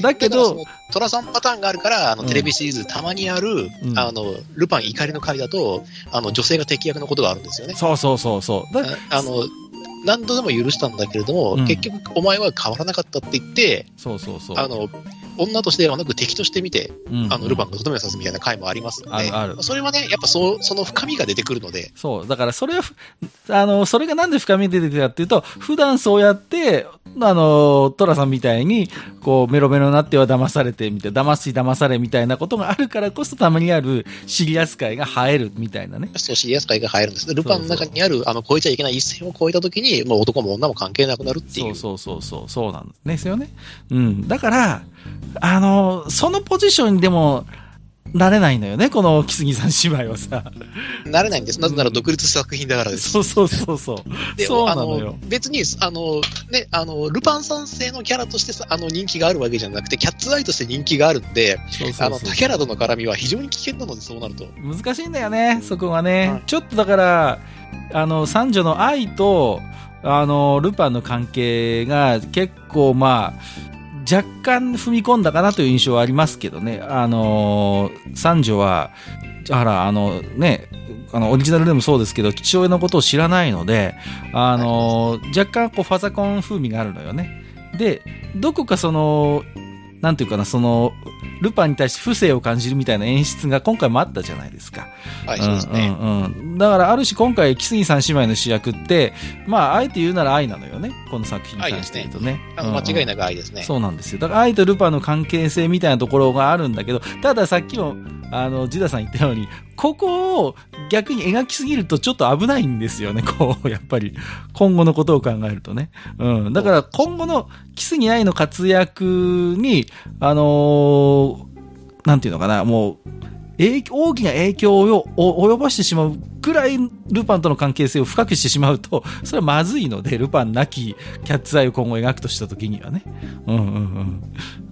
だけど、トラさんパターンがあるから、あの、テレビシリーズたまにある、うん、あの、ルパン怒りの回だと、あの、女性が敵役のことがあるんですよね。そうそうそうそう。あの、何度でも許したんだけれども、うん、結局お前は変わらなかったって言って、そうそうそう。あの、女としてではなく敵として見て、うんうん、あの、ルパンがとどめさすみたいな回もありますので、あるそれはね、やっぱそう、その深みが出てくるので。そう、だからそれは、あの、それがなんで深み出てくるかっていうと、普段そうやって、あの、トラさんみたいに、こう、メロメロになっては騙されて、みたいな、騙し騙されみたいなことがあるからこそ、たまにあるシリアス界が映えるみたいなね。そう、シリアス界が映えるんです。ルパンの中にある、あの、超えちゃいけない一線を越えたときに、もう男も女も関係なくなるっていう。そうそうそうそう、そうなんですよね。うん。だから、あの、そのポジションにでも、なれないのよね、この木杉さん姉妹はさ。なれないんです。なぜなら独立した作品だからです。そうそうそうそう。で、そうあなのよの、別に、あの、ね、あの、ルパン三世のキャラとしてさ、あの、人気があるわけじゃなくて、キャッツアイとして人気があるんで、そうそうあの、竹原との絡みは非常に危険なので、そうなると。難しいんだよね、そこがね。はいちょっとだから、あの、三女の愛と、あの、ルパンの関係が結構まあ、若干踏み込んだかなという印象はありますけどね。あの、三女は、あら、あのね、あの、オリジナルでもそうですけど、父親のことを知らないので、あの、若干こう、ファザコン風味があるのよね。で、どこかその、なんていうかな、その、ルパンに対して不正を感じるみたいな演出が今回もあったじゃないですか。はい、そうですね。うんうんうん。だから、ある種今回、木杉さん姉妹の主役って、まあ、あえて言うなら愛なのよね。この作品に関して言うとね。あの間違いななく愛ですね。そうなんですよ。だから、愛とルパンの関係性みたいなところがあるんだけど、たださっきも、あの、ジダさん言ったように、ここを逆に描きすぎるとちょっと危ないんですよね。こう、やっぱり、今後のことを考えるとね。うん。だから、今後の木杉愛の活躍に、あのーなんていうのかな、もう、影大きな影響を及ぼしてしまうくらいルパンとの関係性を深くしてしまうと、それはまずいので、ルパンなきキャッツアイを今後描くとした時にはね。うんうん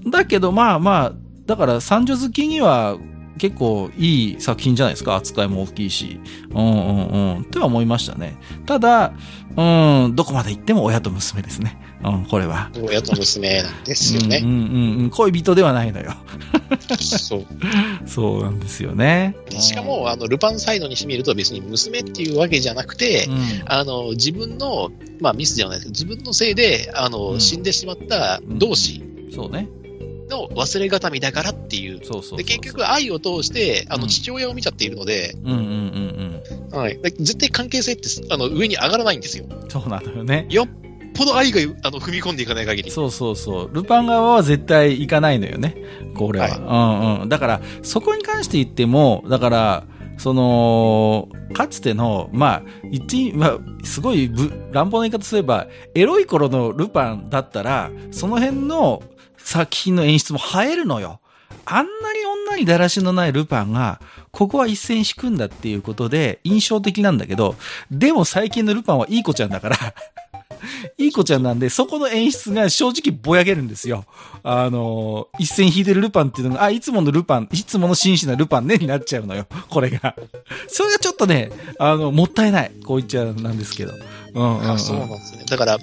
うん。だけどまあまあ、だから三女好きには結構いい作品じゃないですか。扱いも大きいし。うんうんうん。っては思いましたね。ただ、うん、どこまで行っても親と娘ですね。うん、これは。親と娘なんですよね。うんうんうんうん。恋人ではないのよ。そう。そうなんですよね。でしかも、あの、ルパンサイドにしてみると別に娘っていうわけじゃなくてう、ん、あの、自分の、まあミスではないですけど、自分のせいで、あの、うん死んでしまった同志そうね。の忘れがたみだからっていう。で、結局愛を通して、あの、うん父親を見ちゃっているので、うんうんうんはい。で絶対関係性って、あの、上に上がらないんですよ。うん。そうなのよね。よっぽど愛が、あの、踏み込んでいかない限り。そうそうそう。ルパン側は絶対行かないのよね。これは。はいうんうん。だから、そこに関して言っても、だから、その、かつての、まあ、言って、まあ、すごいぶ乱暴な言い方すれば、エロい頃のルパンだったら、その辺の作品の演出も映えるのよ。あんなに女にだらしのないルパンが、ここは一線引くんだっていうことで印象的なんだけど、でも最近のルパンはいい子ちゃんだから、いい子ちゃんなんで、そこの演出が正直ぼやけるんですよ。あの、一線引いてるルパンっていうのが、あ、いつものルパン、いつもの真摯なルパンねになっちゃうのよ。これが。それがちょっとね、あの、もったいない。こう言っちゃなんですけど。うんうん、うん。あそうなんですね。だから、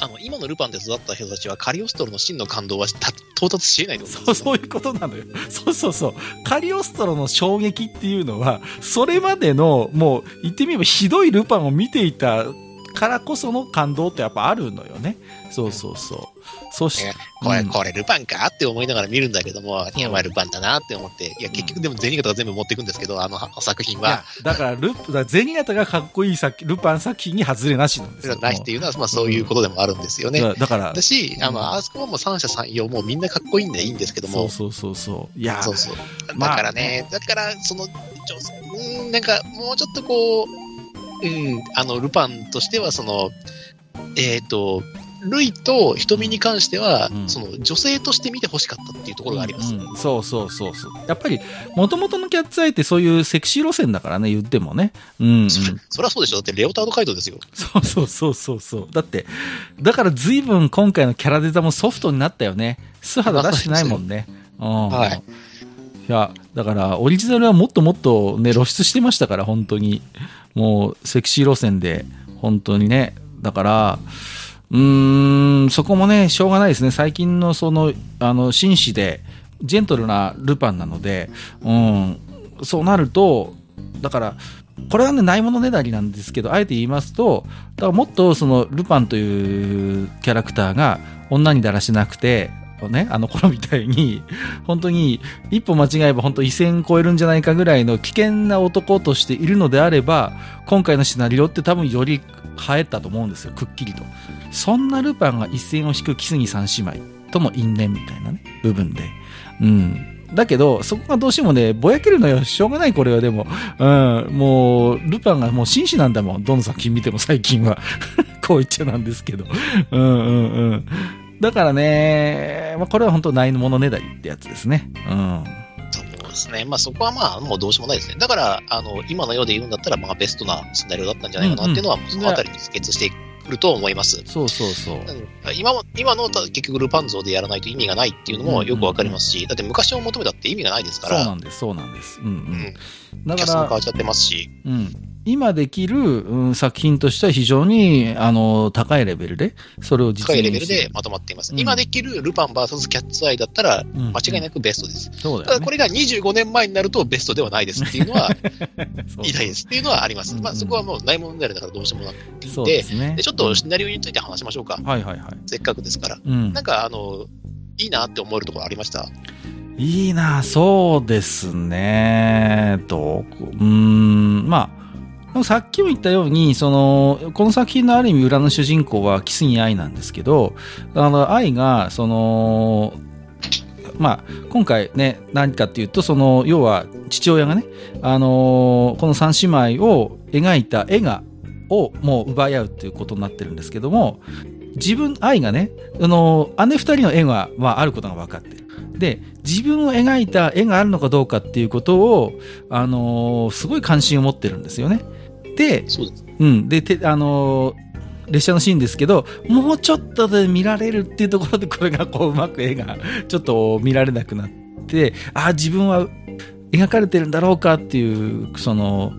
あの、今のルパンで育った人たちはカリオストロの真の感動は到達し得ないとそう、そういうことなのよ。そうそうそう。カリオストロの衝撃っていうのは、それまでの、もう、言ってみればひどいルパンを見ていたからこその感動ってやっぱあるのよね。そうそうそう。そしねこれ、うんこれルパンかって思いながら見るんだけども、いや、まあルパンだなって思って、いや、結局でも銭形が全部持っていくんですけど、あのは作品は、だからル、だからゼニガタがかっこいい作ルパン作品に外れなしなんですよ。ないっていうのは、まあそういうことでもあるんですよね。だだからだ、し、あの、あそこはもう三者三様、もうみんなかっこいいんでいいんですけども、そうそうそうそう。いや、そうそう。まあだからね、だから、その、うーん、なんか、もうちょっとこう、うん、あの、ルパンとしては、その、えっ、と、ルイと瞳に関しては、うんその、女性として見て欲しかったっていうところがあります。うんうんそうそうそうそう。やっぱり、元々のキャッツアイってそういうセクシー路線だからね、言ってもね。うん、うん。そそりゃそうでしょだって、レオタード街道ですよ。そうそうそうそうそう。だって、だから随分今回のキャラデザもソフトになったよね。素肌出してないもんね。うん。はい。や、だから、オリジナルはもっともっとね、露出してましたから、本当に。もう、セクシー路線で、本当にね。だから、うーん、そこもね、しょうがないですね。最近のその、あの、紳士で、ジェントルなルパンなので、うん、そうなると、だから、これはね、ないものねだりなんですけど、あえて言いますと、だからもっとその、ルパンというキャラクターが女にだらしなくて、ね、あの頃みたいに、本当に一歩間違えば本当一線超えるんじゃないかぐらいの危険な男としているのであれば、今回のシナリオって多分より映えたと思うんですよ、くっきりと。そんなルパンが一線を引く木杉三姉妹との因縁みたいなね、部分で。うん。だけど、そこがどうしてもね、ぼやけるのよ。しょうがない、これはでも。うん。もう、ルパンがもう紳士なんだもん。どの作品見ても最近は。こう言っちゃなんですけど。うんうんうん。だからね、まあ、これは本当ないものねだりってやつですね。うん。そうでですね。まあそこはまあもうどうしようもないですね。だから、あの、今のようで言うんだったら、まあベストなシナリオだったんじゃないかなっていうのは、うんうん、そのあたりに帰結してくると思います。そうそうそう。今も、今の結局ルパン像でやらないと意味がないっていうのもよくわかりますし、うんうんうん、だって昔を求めたって意味がないですから。そうなんです、そうなんです。うんうん。うん、だから。変わっちゃってますし。うん。今できる、うん、作品としては非常に、あの、高いレベルで、それを実現高いレベルでまとまっています。うん、今できるルパン VS キャッツアイだったら、間違いなくベストです。うん、そうだ、ね、ただこれが25年前になるとベストではないですっていうのは、言いたいですっていうのはあります。まあそこはもうない問題だからどうしようもなくて、そうですね、でちょっとシナリオについて話しましょうか。はいはいはい。せっかくですから。うん、なんか、あの、いいなって思えるところありました？いいな、そうですね。と、うん、まあ、さっきも言ったように、その、この作品のある意味裏の主人公はキスギ愛なんですけど、あの、愛が、その、まあ、今回ね、何かっていうと、その、要は、父親がね、あのこの三姉妹を描いた絵が、をもう奪い合うっていうことになってるんですけども、自分、愛がね、あの姉二人の絵が、まあ、あることが分かってる。で、自分を描いた絵があるのかどうかっていうことを、あのすごい関心を持ってるんですよね。で。うん。で、て、あのー列車のシーンですけど、もうちょっとで見られるっていうところで、これがこう、うまく絵が、ちょっと見られなくなって、ああ、自分は描かれてるんだろうかっていう、その、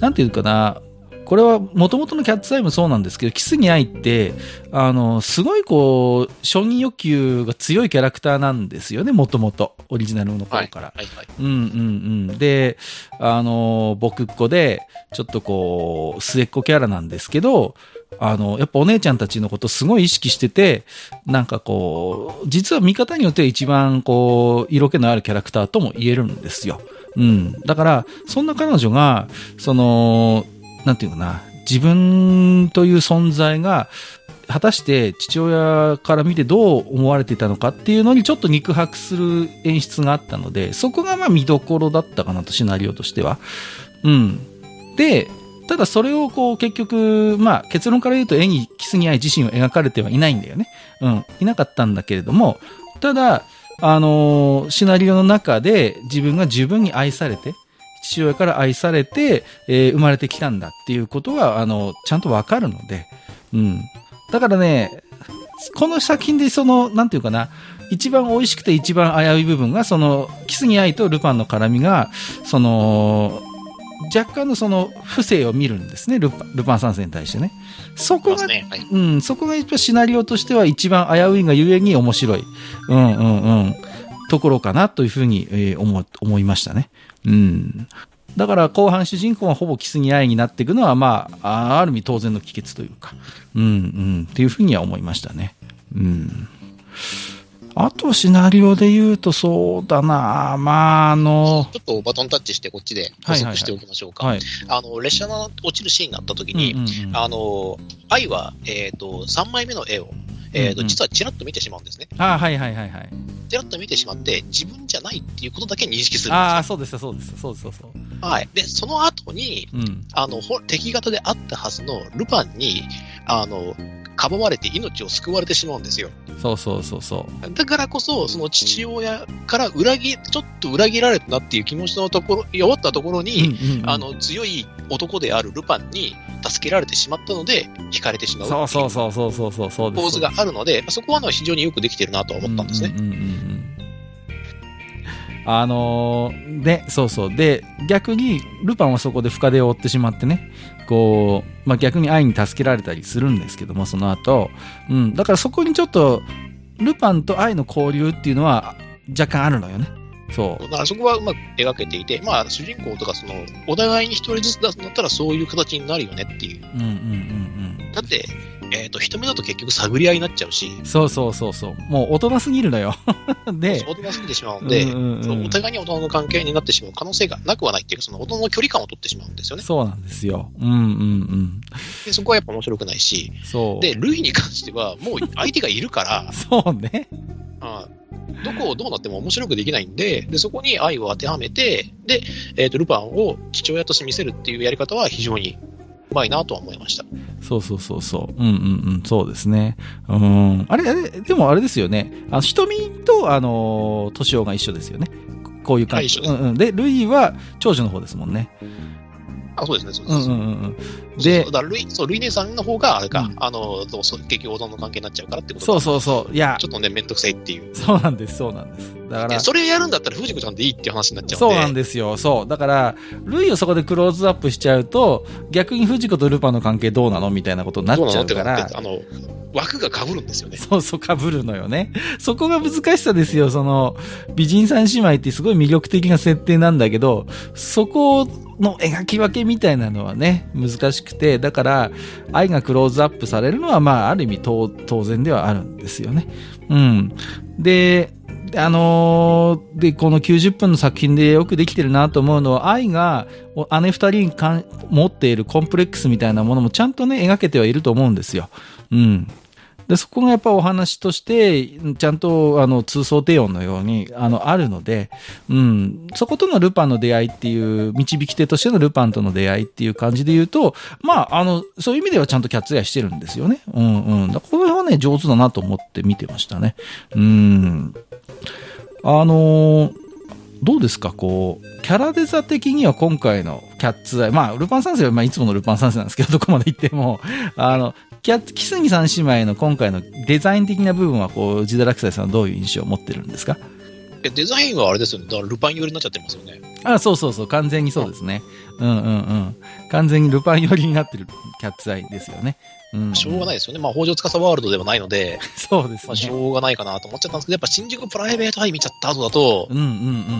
なんていうかな、これはもともとのキャッツアイもそうなんですけど、キスに愛って、あの、すごいこう、承認欲求が強いキャラクターなんですよね、もともと。オリジナルの頃から。はいはいはい、うんうんうん。で、あの、僕っ子で、ちょっとこう、末っ子キャラなんですけど、あの、やっぱお姉ちゃんたちのことすごい意識してて、なんかこう、実は見方によっては一番こう、色気のあるキャラクターとも言えるんですよ。うん。だから、そんな彼女が、その、なんていうかな、自分という存在が、果たして父親から見てどう思われていたのかっていうのにちょっと肉薄する演出があったので、そこがまあ見どころだったかなと、シナリオとしては。うん。で、ただそれをこう結局、まあ結論から言うと絵にキスに愛自身を描かれてはいないんだよね。うん。いなかったんだけれども、ただ、あのー、シナリオの中で自分が十分に愛されて、父親から愛されて、えー、生まれてきたんだっていうことは、あの、ちゃんとわかるので、うん。だからね、この作品でその、なんていうかな、一番美味しくて一番危うい部分が、その、キスギアイとルパンの絡みが、その、若干のその不正を見るんですね、ルパルパン三世に対してね。そこが、ねはい、うん、そこが一番シナリオとしては一番危ういがゆえに面白い、うんうんうん、ところかなというふうに、えー、思、思いましたね。うん。だから後半主人公はほぼキスに愛になっていくのは、まあ、ある意味当然の帰結というか、うんうん、っていうふうには思いましたね。うん。あとシナリオで言うとそうだなまああの。ちょっとバトンタッチしてこっちで補足しておきましょうか。はいあの、列車の落ちるシーンがあった時に、うんうんうん、あの、愛は、えっ、ー、と、3枚目の絵を、えーと、実はちらっと見てしまうんですね。あはいはいはいはい。ちらっと見てしまって、自分じゃないっていうことだけ認識する。ああ、そうですそうです、そうです、そうそう。はい。で、その後に、うん、あの、敵型であったはずのルパンに、あの、かばわれて命を救われてしまうんですよ。そうそうそうそう。だからこそ、その父親から裏切、ちょっと裏切られたなっていう気持ちのところ、弱ったところに、うんうんうん、あの、強い男であるルパンに助けられてしまったので、惹かれてしまうそうそうそうそうそうそうそう構図があるので、そこは非常によくできてるなと思ったんですね。うんうんうんうんあのー、で、そうそう。で、逆に、ルパンはそこで深手を負ってしまってね、こう、まあ、逆に愛に助けられたりするんですけども、その後。うん。だからそこにちょっと、ルパンと愛の交流っていうのは若干あるのよね。そう。だからそこはうまく描けていて、まあ、主人公とか、その、お互いに一人ずつ出すんだったらそういう形になるよねっていう。うんうんうんうん。だって、えっ、ー、と、人目だと結局探り合いになっちゃうし。そうそうそうそう。もう大人すぎるのよ。で、大人すぎてしまうんで、うんうんうん、お互いに大人の関係になってしまう可能性がなくはないっていうか、その大人の距離感を取ってしまうんですよね。そうなんですよ。うんうんうん。で、そこはやっぱ面白くないし、そう。で、ルイに関しては、もう相手がいるから、そうね。あどこをどうなっても面白くできないんで、でそこに愛を当てはめて、で、えっ、ー、と、ルパンを父親として見せるっていうやり方は非常にうまいなとは思いました。そうそうそうそう。うんうんうん、そうですね。うん。あれ、あれ、でもあれですよね。あの、瞳と、あの、敏夫が一緒ですよね。こういう感じ。うんうん。で、ルイは長女の方ですもんね。あ、そうですね、そうです。うんうんうんで、だルイ、そう、ルイ姉さんの方が、あれか、うん、あの、そう結局、王道の関係になっちゃうからってことそうそうそう。いや。ちょっとね、めんどくさいっていう。そうなんです、そうなんです。だから。それやるんだったら、藤子ちゃんでいいって話になっちゃうそうなんですよ、そう。だから、ルイをそこでクローズアップしちゃうと、逆に藤子とルパンの関係どうなのみたいなことになっちゃうから。あの、枠が被るんですよね。そうそう、被るのよね。そこが難しさですよ。その、美人三姉妹ってすごい魅力的な設定なんだけど、そこの描き分けみたいなのはね、難しくて、だから、愛がクローズアップされるのは、まあ、ある意味当然ではあるんですよね。うん。で、あのー、で、この90分の作品でよくできてるなと思うのは、愛が姉二人に持っているコンプレックスみたいなものもちゃんとね、描けてはいると思うんですよ。うん。で、そこがやっぱお話として、ちゃんと、あの、通奏低音のように、あの、あるので、うん、そことのルパンの出会いっていう、導き手としてのルパンとの出会いっていう感じで言うと、まあ、あの、そういう意味ではちゃんとキャッツアイしてるんですよね。うんうん。だこの辺はね、上手だなと思って見てましたね。うん。あのーどうですか？こう、キャラデザ的には今回のキャッツアイ、まあ、ルパン三世はまあいつものルパン三世なんですけど、どこまで行っても、あの、キャキスギ三姉妹の今回のデザイン的な部分は、こう、自堕落斎さんはどういう印象を持ってるんですか？デザインはあれですよね。だからルパン寄りになっちゃってますよね。あそうそうそう。完全にそうですね。うんうんうん。完全にルパン寄りになってるキャッツアイですよね。うん、しょうがないですよね。まあ、北条司ワールドではないので、そうですね。まあ、しょうがないかなと思っちゃったんですけど、やっぱ新宿プライベート杯見ちゃった後だと、うんうんう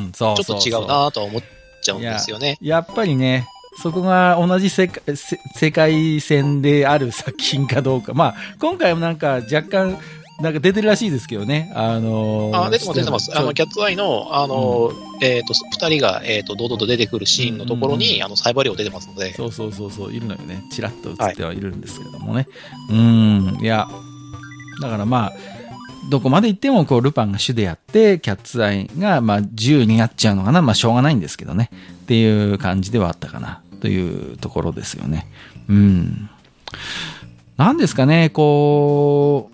ん、そうちょっと違うなと思っちゃうんですよね。やっぱりね、そこが同じ世界世界線である作品かどうか。まあ、今回もなんか若干、なんか出てるらしいですけどね。あのー、あ、出てます、出てます。あの、キャッツアイの、あのー、うん、えっ、ー、と、二人が、えっ、と、堂々と出てくるシーンのところに、うんうん、あの、サイバー量出てますので。そうそうそうそう、いるのよね。チラッと映ってはいるんですけどもね。はい、うん、いや、だからまあ、どこまで行っても、こう、ルパンが主でやって、キャッツアイが、まあ、自由になっちゃうのかな。まあ、しょうがないんですけどね。っていう感じではあったかな。というところですよね。うん。なんですかね、こう、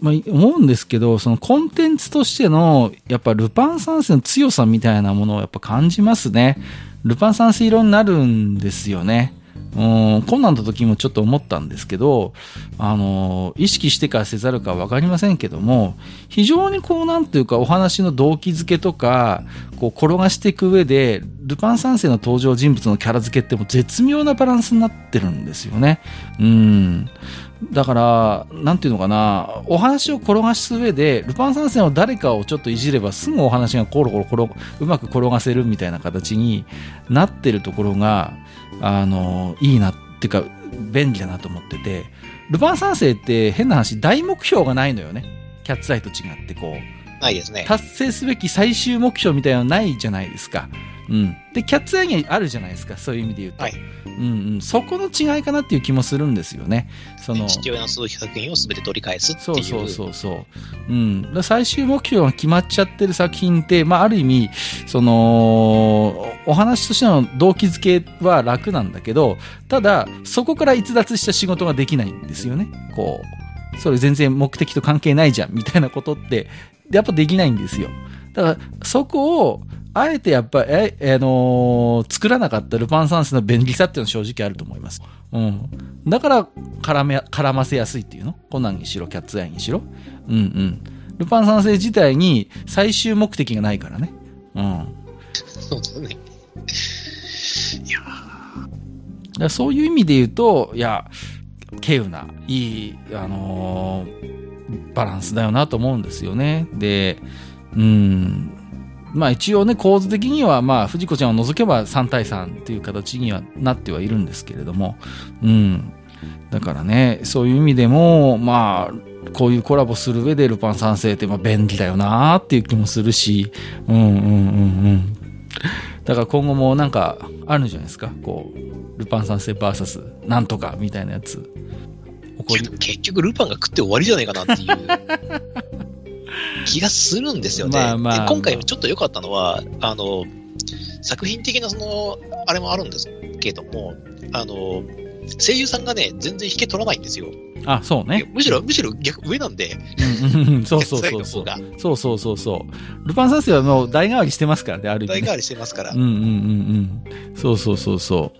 まあ、思うんですけど、そのコンテンツとしての、やっぱルパン三世の強さみたいなものをやっぱ感じますね。ルパン三世色になるんですよね。うん、困難な時もちょっと思ったんですけど、あの、意識してかせざるかわかりませんけども、非常にこう、なんていうか、お話の動機づけとか、こう、転がしていく上で、ルパン三世の登場人物のキャラ付けっても絶妙なバランスになってるんですよね。うん。だから、なんていうのかな、お話を転がす上で、ルパン三世の誰かをちょっといじれば、すぐお話がコロコロ転うまく転がせるみたいな形になってるところが、あの、いいなっていうか、便利だなと思ってて、ルパン三世って変な話、大目標がないのよね。キャッツアイと違って、こう。ないですね。達成すべき最終目標みたいなのないじゃないですか。うん。で、キャッツアイにあるじゃないですか、そういう意味で言うと。はい。うんうん。そこの違いかなっていう気もするんですよね。その。父親の数作品を全て取り返すっていう。そうそうそうう。ん。だ最終目標が決まっちゃってる作品って、まあ、ある意味、その、お話としての動機づけは楽なんだけど、ただ、そこから逸脱した仕事ができないんですよね。こう。それ全然目的と関係ないじゃん、みたいなことって、やっぱできないんですよ。だから、そこを、あえてやっぱり、え、あのー、作らなかったルパン三世の便利さっていうのは正直あると思います。うん。だから、絡め、絡ませやすいっていうの？コナンにしろ、キャッツアイにしろ？うんうん。ルパン三世自体に最終目的がないからね。うん。そうですね。いやだそういう意味で言うと、いや、稀有な、いい、あのー、バランスだよなと思うんですよね。で、うん、まあ一応ね、構図的には、まあ、藤子ちゃんを除けば3対3っていう形にはなってはいるんですけれども、うん。だからね、そういう意味でも、まあ、こういうコラボする上でルパン三世ってまあ便利だよなーっていう気もするし、うんうんうんうん。だから今後もなんかあるんじゃないですか、こう、ルパン三世 VS なんとかみたいなやつ。結局ルパンが食って終わりじゃないかなっていう。気がするんですよね。まあまあ、今回ちょっと良かったのは、あの、作品的なその、あれもあるんですけども、あの、声優さんがね、全然引け取らないんですよ。あ、そうね。むしろ、むしろ逆、上なんで。うんうんうん、そうそうそうそう。そうそうそうそう。ルパン三世はもう代替わりしてますからね、ある意味、ね。代替わりしてますから。うんうんうんうん。そうそうそうそ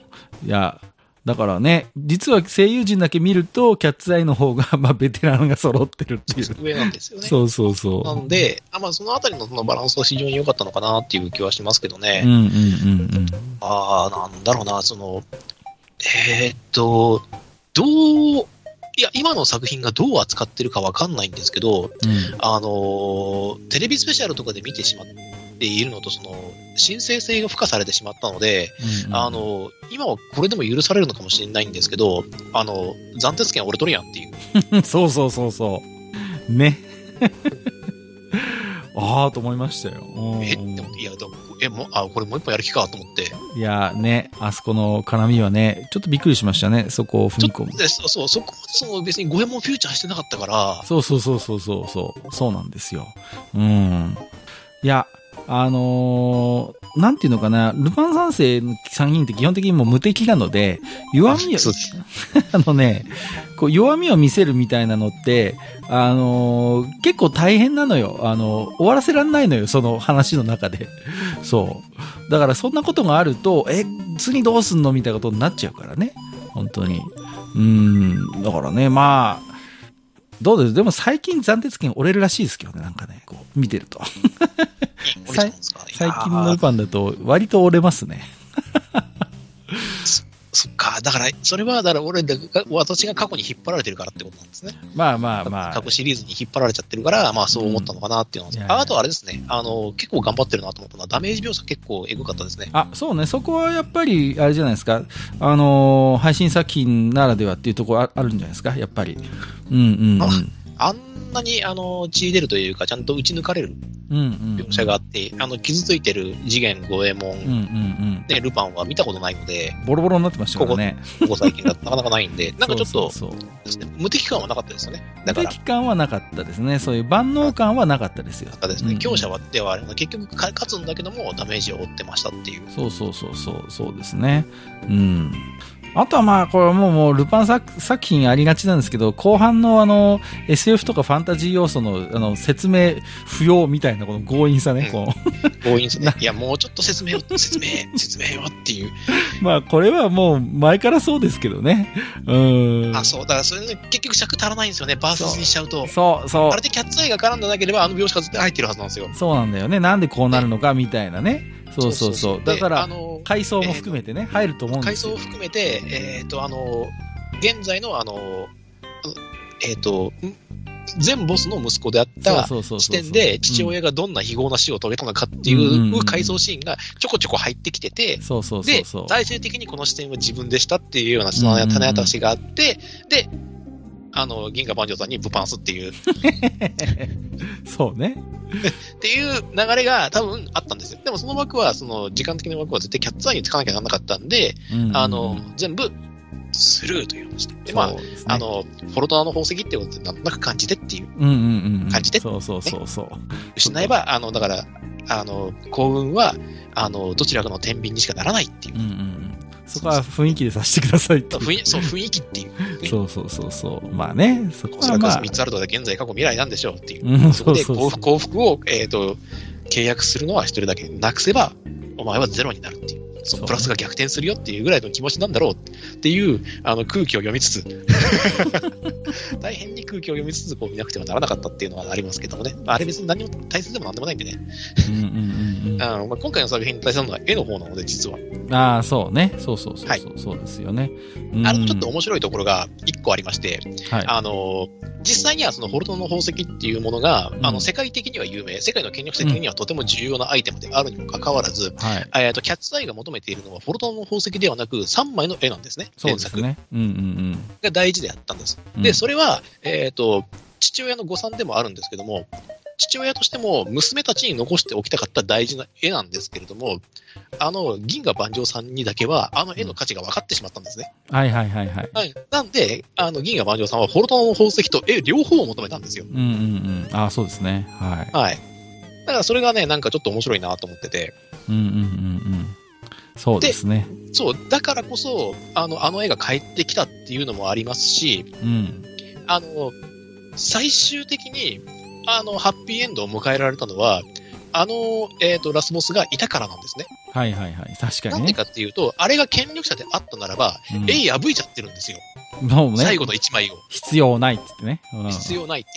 う。いや、だからね、実は声優陣だけ見ると、キャッツアイの方が、まあ、ベテランが揃ってるっていう。上なんですよね。そうそうそう。なので、あまあ、そのあたりのそのバランスは非常に良かったのかなっていう気はしますけどね。うんうんうんうん。ああ、なんだろうな、その、えー、っと、どう、いや、今の作品がどう扱ってるかわかんないんですけど、うん、あの、テレビスペシャルとかで見てしまっているのと、その、申請性が付加されてしまったので、うんうん、あの、今はこれでも許されるのかもしれないんですけど、あの、暫定権俺取るやんっていう。そうそうそうそう。ね。ああと思いましたよ。えでもいやでもえもあこれもう一本やる気かと思って。いやね、あそこの絡みはね、ちょっとびっくりしましたね、そこを踏み込む。そう、そこまでその別に五右衛門フューチャーしてなかったから。そうそうそうそうそうそう、そうなんですよ。うん。いや、あのー、なんていうのかな、ルパン三世の参議院って基本的にもう無敵なので、弱みを、あ のね、こう弱みを見せるみたいなのって、あのー、結構大変なのよ。あのー、終わらせらんないのよ、その話の中で。そう。だからそんなことがあると、え、次どうすんのみたいなことになっちゃうからね。本当に。うん、だからね、まあ、どうです？でも最近暫定権折れるらしいですけどね、なんかね、こう、見てると。最近のルパンだと割と折れますね。そ っか、だから、それは、だから俺で、私が過去に引っ張られてるからってことなんですね。まあまあまあ。過去シリーズに引っ張られちゃってるから、まあそう思ったのかなっていうのは、うん、ああとあれですね、あの、結構頑張ってるなと思ったのは、ダメージ描写結構エグかったですね。あ、そうね、そこはやっぱり、あれじゃないですか、あの、配信作品ならではっていうところあるんじゃないですか、やっぱり。うんうん、うん。あんなに、あの、血出るというか、ちゃんと打ち抜かれる描写があって、あの、傷ついてる次元五右衛門、ね、ルパンは見たことないので、ボロボロになってましたからね。ここここ最近だとなかなかないんで、なんかちょっとそうそうね、無敵感はなかったですよね。無敵感はなかったですね。そういう万能感はなかったですよ。なですね。強者はでは結局勝つんだけども、ダメージを負ってましたっていう。そうそうそうそう、そうですね。うん。あとはまあ、これはもう、もう、ルパン作品ありがちなんですけど、後半のあの、SF とかファンタジー要素の、あの、説明不要みたいな、この強引さね、うん、こ強引さね。いや、もうちょっと説明を、説明、説明をっていう。まあ、これはもう、前からそうですけどね。うん。あ、そう。だから、それね、結局尺足らないんですよね、バースにしちゃうと。そう、そう。あれでキャッツアイが絡んだなければ、あの描写が絶対入ってるはずなんですよ。そうなんだよね。なんでこうなるのか、みたいなね。そうそうそう。だから、あの階層も含めてね、えー、入ると思うんですよ。階層を含めて、えっ、ー、と、あの、現在の、あの、えっ、ー、と、全ボスの息子であった視点で父親がどんな非業な死を遂げたのかっていう回想シーンがちょこちょこ入ってきてて、で、最終的にこの視点は自分でしたっていうようなその種明かしがあって、で、あの、銀河万丈さんにブパンスっていう。そうね。っていう流れが多分あったんですよ。でもその枠は、その時間的な枠は絶対キャッツアイにつかなきゃならなかったんで、うん。うん、あの、全部スルーという話で。で、まあ、ね、あの、フォルトナの宝石ってことでなんとなく感じてっていう感じで、そうそうそうそう。失えば、あの、だから、あの、幸運は、あの、どちらかの天秤にしかならないっていう。うんうんそこは雰囲気でさせてくださいってそう、雰囲気っていう、ね、そうそうそうそう。まあね、そこは、まあ。それこ3つあると現在、過去、未来なんでしょうっていう。うん、そこで幸福幸福を、えっ、ー、と、契約するのは一人だけなくせば、お前はゼロになるっていう。そのプラスが逆転するよっていうぐらいの気持ちなんだろう。っていうあの空気を読みつつ。大変に空気を読みつつこう見なくてはならなかったっていうのはありますけどもね、まあ、あれ別に何も大切でもなんでもないんでね、あまあ、今回の作品に対するのは絵の方なので実は。ああそうね。そうそうそうそう、はい、そうですよね。あのちょっと面白いところが一個ありまして、はい、あの実際にはそのホルトの宝石っていうものが、うん、あの世界的には有名。世界の権力者的にはとても重要なアイテムであるにもかかわらず、うんはい、えーとキャッツアイが求めているのは、フォルトの宝石ではなく、3枚の絵なんですね、そうですね。うんうんうん。が大事であったんです。で、それは、えっ、ー、と、父親の誤算でもあるんですけども、父親としても娘たちに残しておきたかった大事な絵なんですけれども、あの、銀河万丈さんにだけは、あの絵の価値が分かってしまったんですね。はいはいはいはい。はい、なんで、あの、銀河万丈さんは、フォルトの宝石と絵両方を求めたんですよ。うんうんうん。ああ、そうですね。はい。はい。だからそれがね、なんかちょっと面白いなと思ってて。うんうんうんうん。そうですね。そう、だからこそ、あの、あの絵が帰ってきたっていうのもありますし、うん。あの、最終的に、あの、ハッピーエンドを迎えられたのは、あの、えっ、と、ラスボスがいたからなんですね。はいはいはい。確かにね。なんでかっていうと、あれが権力者であったならば、うん破いちゃってるんですよ。もうね最、後の一枚を。必要ないって言ってね。うん必要ないって。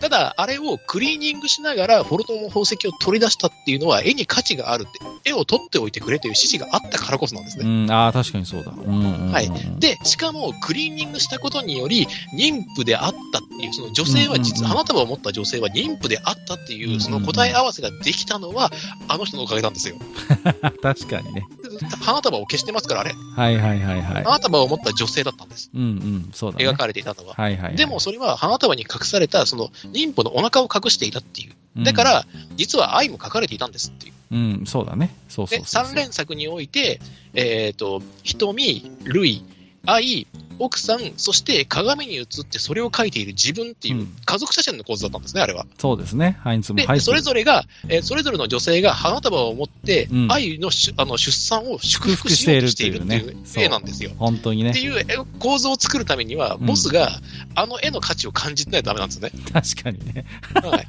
ただ、あれをクリーニングしながら、フォルトの宝石を取り出したっていうのは、絵に価値があるって、絵を取っておいてくれという指示があったからこそなんですうね。ん、ああ、確かにそうだ。うんうんうんうんはいで、しかも、クリーニングしたことにより、妊婦であったっていう、その女性は実、うんうんうん花束を持った女性は妊婦であったっていう、その答え合わせができたのは、あの人のおかげなんですよ。確かにね。花束を消してますから、あれ。はいはいはいはい。花束を持った女性だったんです。うんうん、そうだね。描かれていたのは。はいはいはい。でも、それは花束に隠された、その、妊婦のお腹を隠していたっていう。うん、だから、実は愛も書かれていたんですっていう。うん、そうだね。そうそうで、そうそう。3連作において、えっ、と、瞳、類、愛、奥さん、そして鏡に映ってそれを書いている自分っていううん家族写真の構図だったんですね、あれは。そうですね。ハインツもでそれる。ぞれが、えーそれぞれの女性が花束を持って、うん愛のしあの出産を祝福しているようとしているっていう絵なんですよ。本当にねって。いう絵構造を作るためには、うんボスがあの絵の価値を感じてないとダメなんですね。確かにね。はい、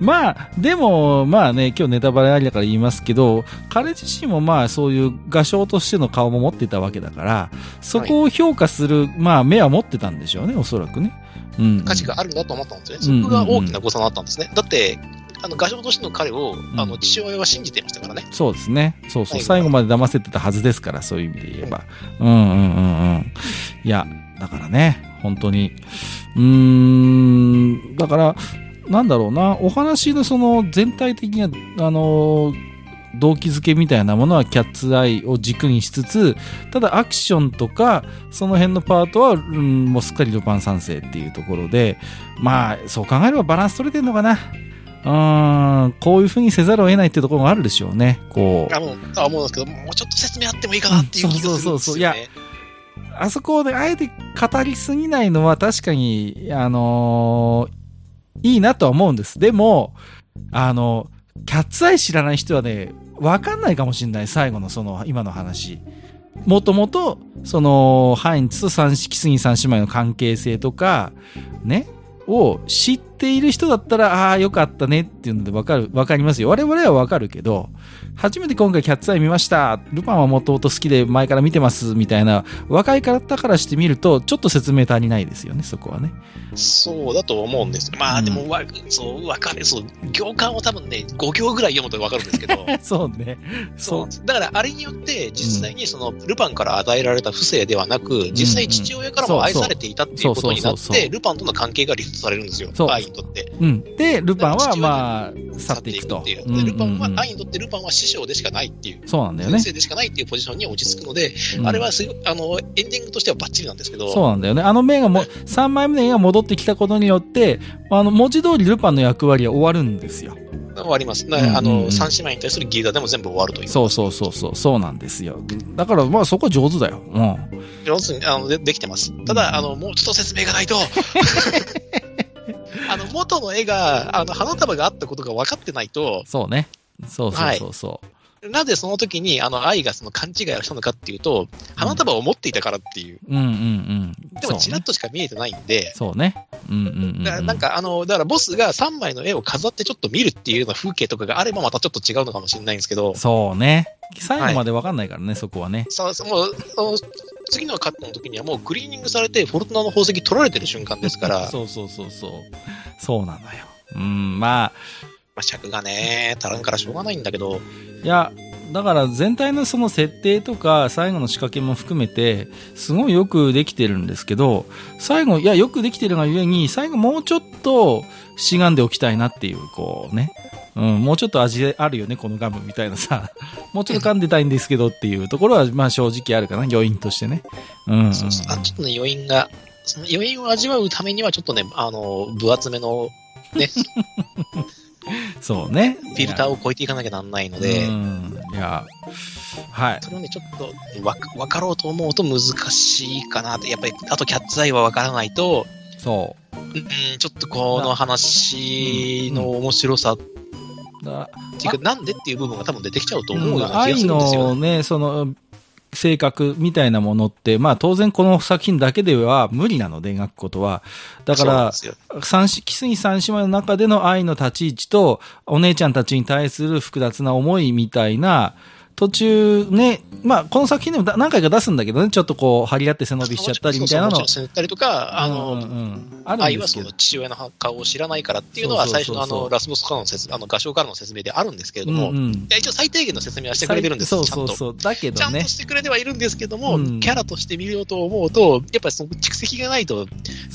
まあ、でも、まあね、今日ネタバレありだから言いますけど、彼自身もまあそういう画商としての顔も持っていたわけだから、そこを評価する、まあ目は持ってたんでしょうね、おそらくね。うん。価値があるんだと思ったんですよね。うんそこが大きな誤差だったんですね。だって、あの画商としての彼を、んあの父親は信じていましたからね。そうですね。そうそう。最最後まで騙せてたはずですから、そういう意味で言えば。うんうんうんうん。いや、だからね、本当に。うーん、だから、なんだろうな、お話のその全体的な、あの動機づけみたいなものはキャッツアイを軸にしつつ、ただアクションとか、その辺のパートは、うん、もうすっかりルパン三世っていうところで、まあ、そう考えればバランス取れてんのかな。うーん、こういう風にせざるを得ないっていうところがあるでしょうね。こう。あもうあ思うんですけど、もうちょっと説明あってもいいかなっていう気がするんですよ、ねうんそうそうそうそういやあそこであえて語りすぎないのは確かに、あのーいいなとは思うんです。でも、あの、キャッツアイ知らない人はね、わかんないかもしんない。最後のその、今の話。もともと、その、ハインツと三色杉三姉妹の関係性とか、ね、を知っている人だったら、ああー、よかったねっていうのでわかる、わかりますよ。我々はわかるけど、初めて今回キャッツアイ見ました。ルパンはもともと好きで前から見てますみたいな若い方からしてみるとちょっと説明足りないですよね、そこはね。そうだと思うんですまあ、うんでもわ、そう、わかる。そう、行間を多分ね、5行ぐらい読むとわかるんですけど、そうね。そう。だから、あれによって、実際にその、ルパンから与えられた不正ではなく、実際父親からも愛されていたっていうことになって、ルパンとの関係が立証されるんですよ。そう愛にとって。うん。で、ルパンはまあ、去っていくと。で、ルパンはう、ん愛にとってルパンは師匠でしかないっていう。そうなんだよね先。生でしかないっていうポジションに落ち着くので、うんあれはすあの、エンディングとしてはバッチリなんですけど、そうなんだよね。あの目がも、3枚目の絵が戻ってきたことによって、あの、文字通りルパンの役割は終わるんですよ。終わります。あの、三姉妹に対するギルダでも全部終わるという。そうそうそうそう、そうなんですよ。だからまあそこは上手だよ。うん。上手にあのでできてます。ただ、あの、もうちょっと説明がないと、あの、元の絵が、あの、花束があったことが分かってないと、そうね。そうそうそうそう。なぜその時に、あの、愛がその勘違いをしたのかっていうと、花束を持っていたからっていう。うんうんうん。でも、ちらっとしか見えてないんで、そうね。うんうんうんうん。だからなんか、あの、だからボスが3枚の絵を飾ってちょっと見るっていうような風景とかがあればまたちょっと違うのかもしれないんですけど、そうね。最後までわかんないからね、そこはね。さあ、もう、次のカットの時にはもうクリーニングされて、フォルトナの宝石取られてる瞬間ですから、そうそうそうそう。そうなのよ。うん、まあ、まあ、尺がね、足らんからしょうがないんだけど、いや、だから全体のその設定とか最後の仕掛けも含めて、すごいよくできてるんですけど、最後、いや、よくできてるがゆえに、最後もうちょっとしがんでおきたいなっていう、こうね。うん、もうちょっと味あるよね、このガムみたいなさ。もうちょっと噛んでたいんですけどっていうところは、まあ正直あるかな、要因としてね。うん、うん。そうそうあちょっとね、余韻が、その余韻を味わうためには、ちょっとね、あの、分厚めのね、そうね。フィルターを超えていかなきゃなんないので、うん。いや、はい。それをね、ちょっとわか分かろうと思うと難しいかなって、やっぱり、あとキャッツアイは分からないと、そうん、ちょっとこの話の面白さだていうか、なんでっていう部分が多分出てきちゃうと思うような気が愛するんですよね。のね、その、性格みたいなものって、まあ当然この作品だけでは無理なので描くことは。だから、三し、キスギ三姉妹の中での愛の立ち位置と、お姉ちゃんたちに対する複雑な思いみたいな、途中ね、まあこの作品でもだ何回か出すんだけどね、ちょっとこう張り合って背伸びしちゃったりみたいなのそうそうもちろんそうったりとか、あの、うんうんうんあ愛は。その父親の顔を知らないからっていうのは、最初のあの、ラスボスからの説、あの、画商からの説明であるんですけれども、うんうん一応最低限の説明はしてくれてるんですそうちゃんと。そうそう。だけどねちゃんと。してくれてはいるんですけども、うんキャラとして見ようと思うと、やっぱりその蓄積がないと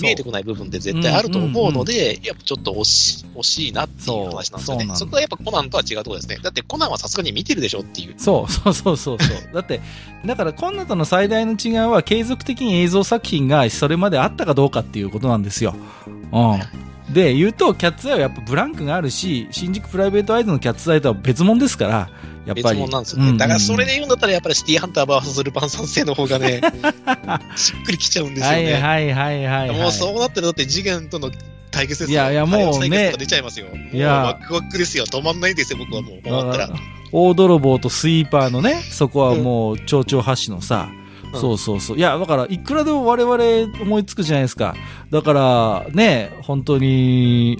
見えてこない部分って絶対あると思うので、やっぱちょっと惜し惜しいなっていう話なんですよね。そこはやっぱコナンとは違うところですね。だってコナンはさすがに見てるでしょっていう。そう そうそうそうそう。だって、だからコンナとの最大の違いは継続的に映像作品がそれまであったかどうかっていうことなんですよ。うん。で、言うと、キャッツアイはやっぱブランクがあるし、新宿プライベートアイズのキャッツアイとは別物ですから、やっぱり。別物なんですよね。うんうんうんだからそれで言うんだったらやっぱりシティハンター VS ルパン三世の方がね、しっくりきちゃうんですよね。はいはいはいはい、はい。もうそうなってるだって次元との対決ですよ。いやいやもうね出ちゃいますよ。いやワクワクですよ。止まんないですよ、僕はもう。終わったら。大泥棒とスイーパーのね、そこはもう蝶々発のさ、うんそうそうそう。いや、だから、いくらでも我々思いつくじゃないですか。だから、ね、本当に、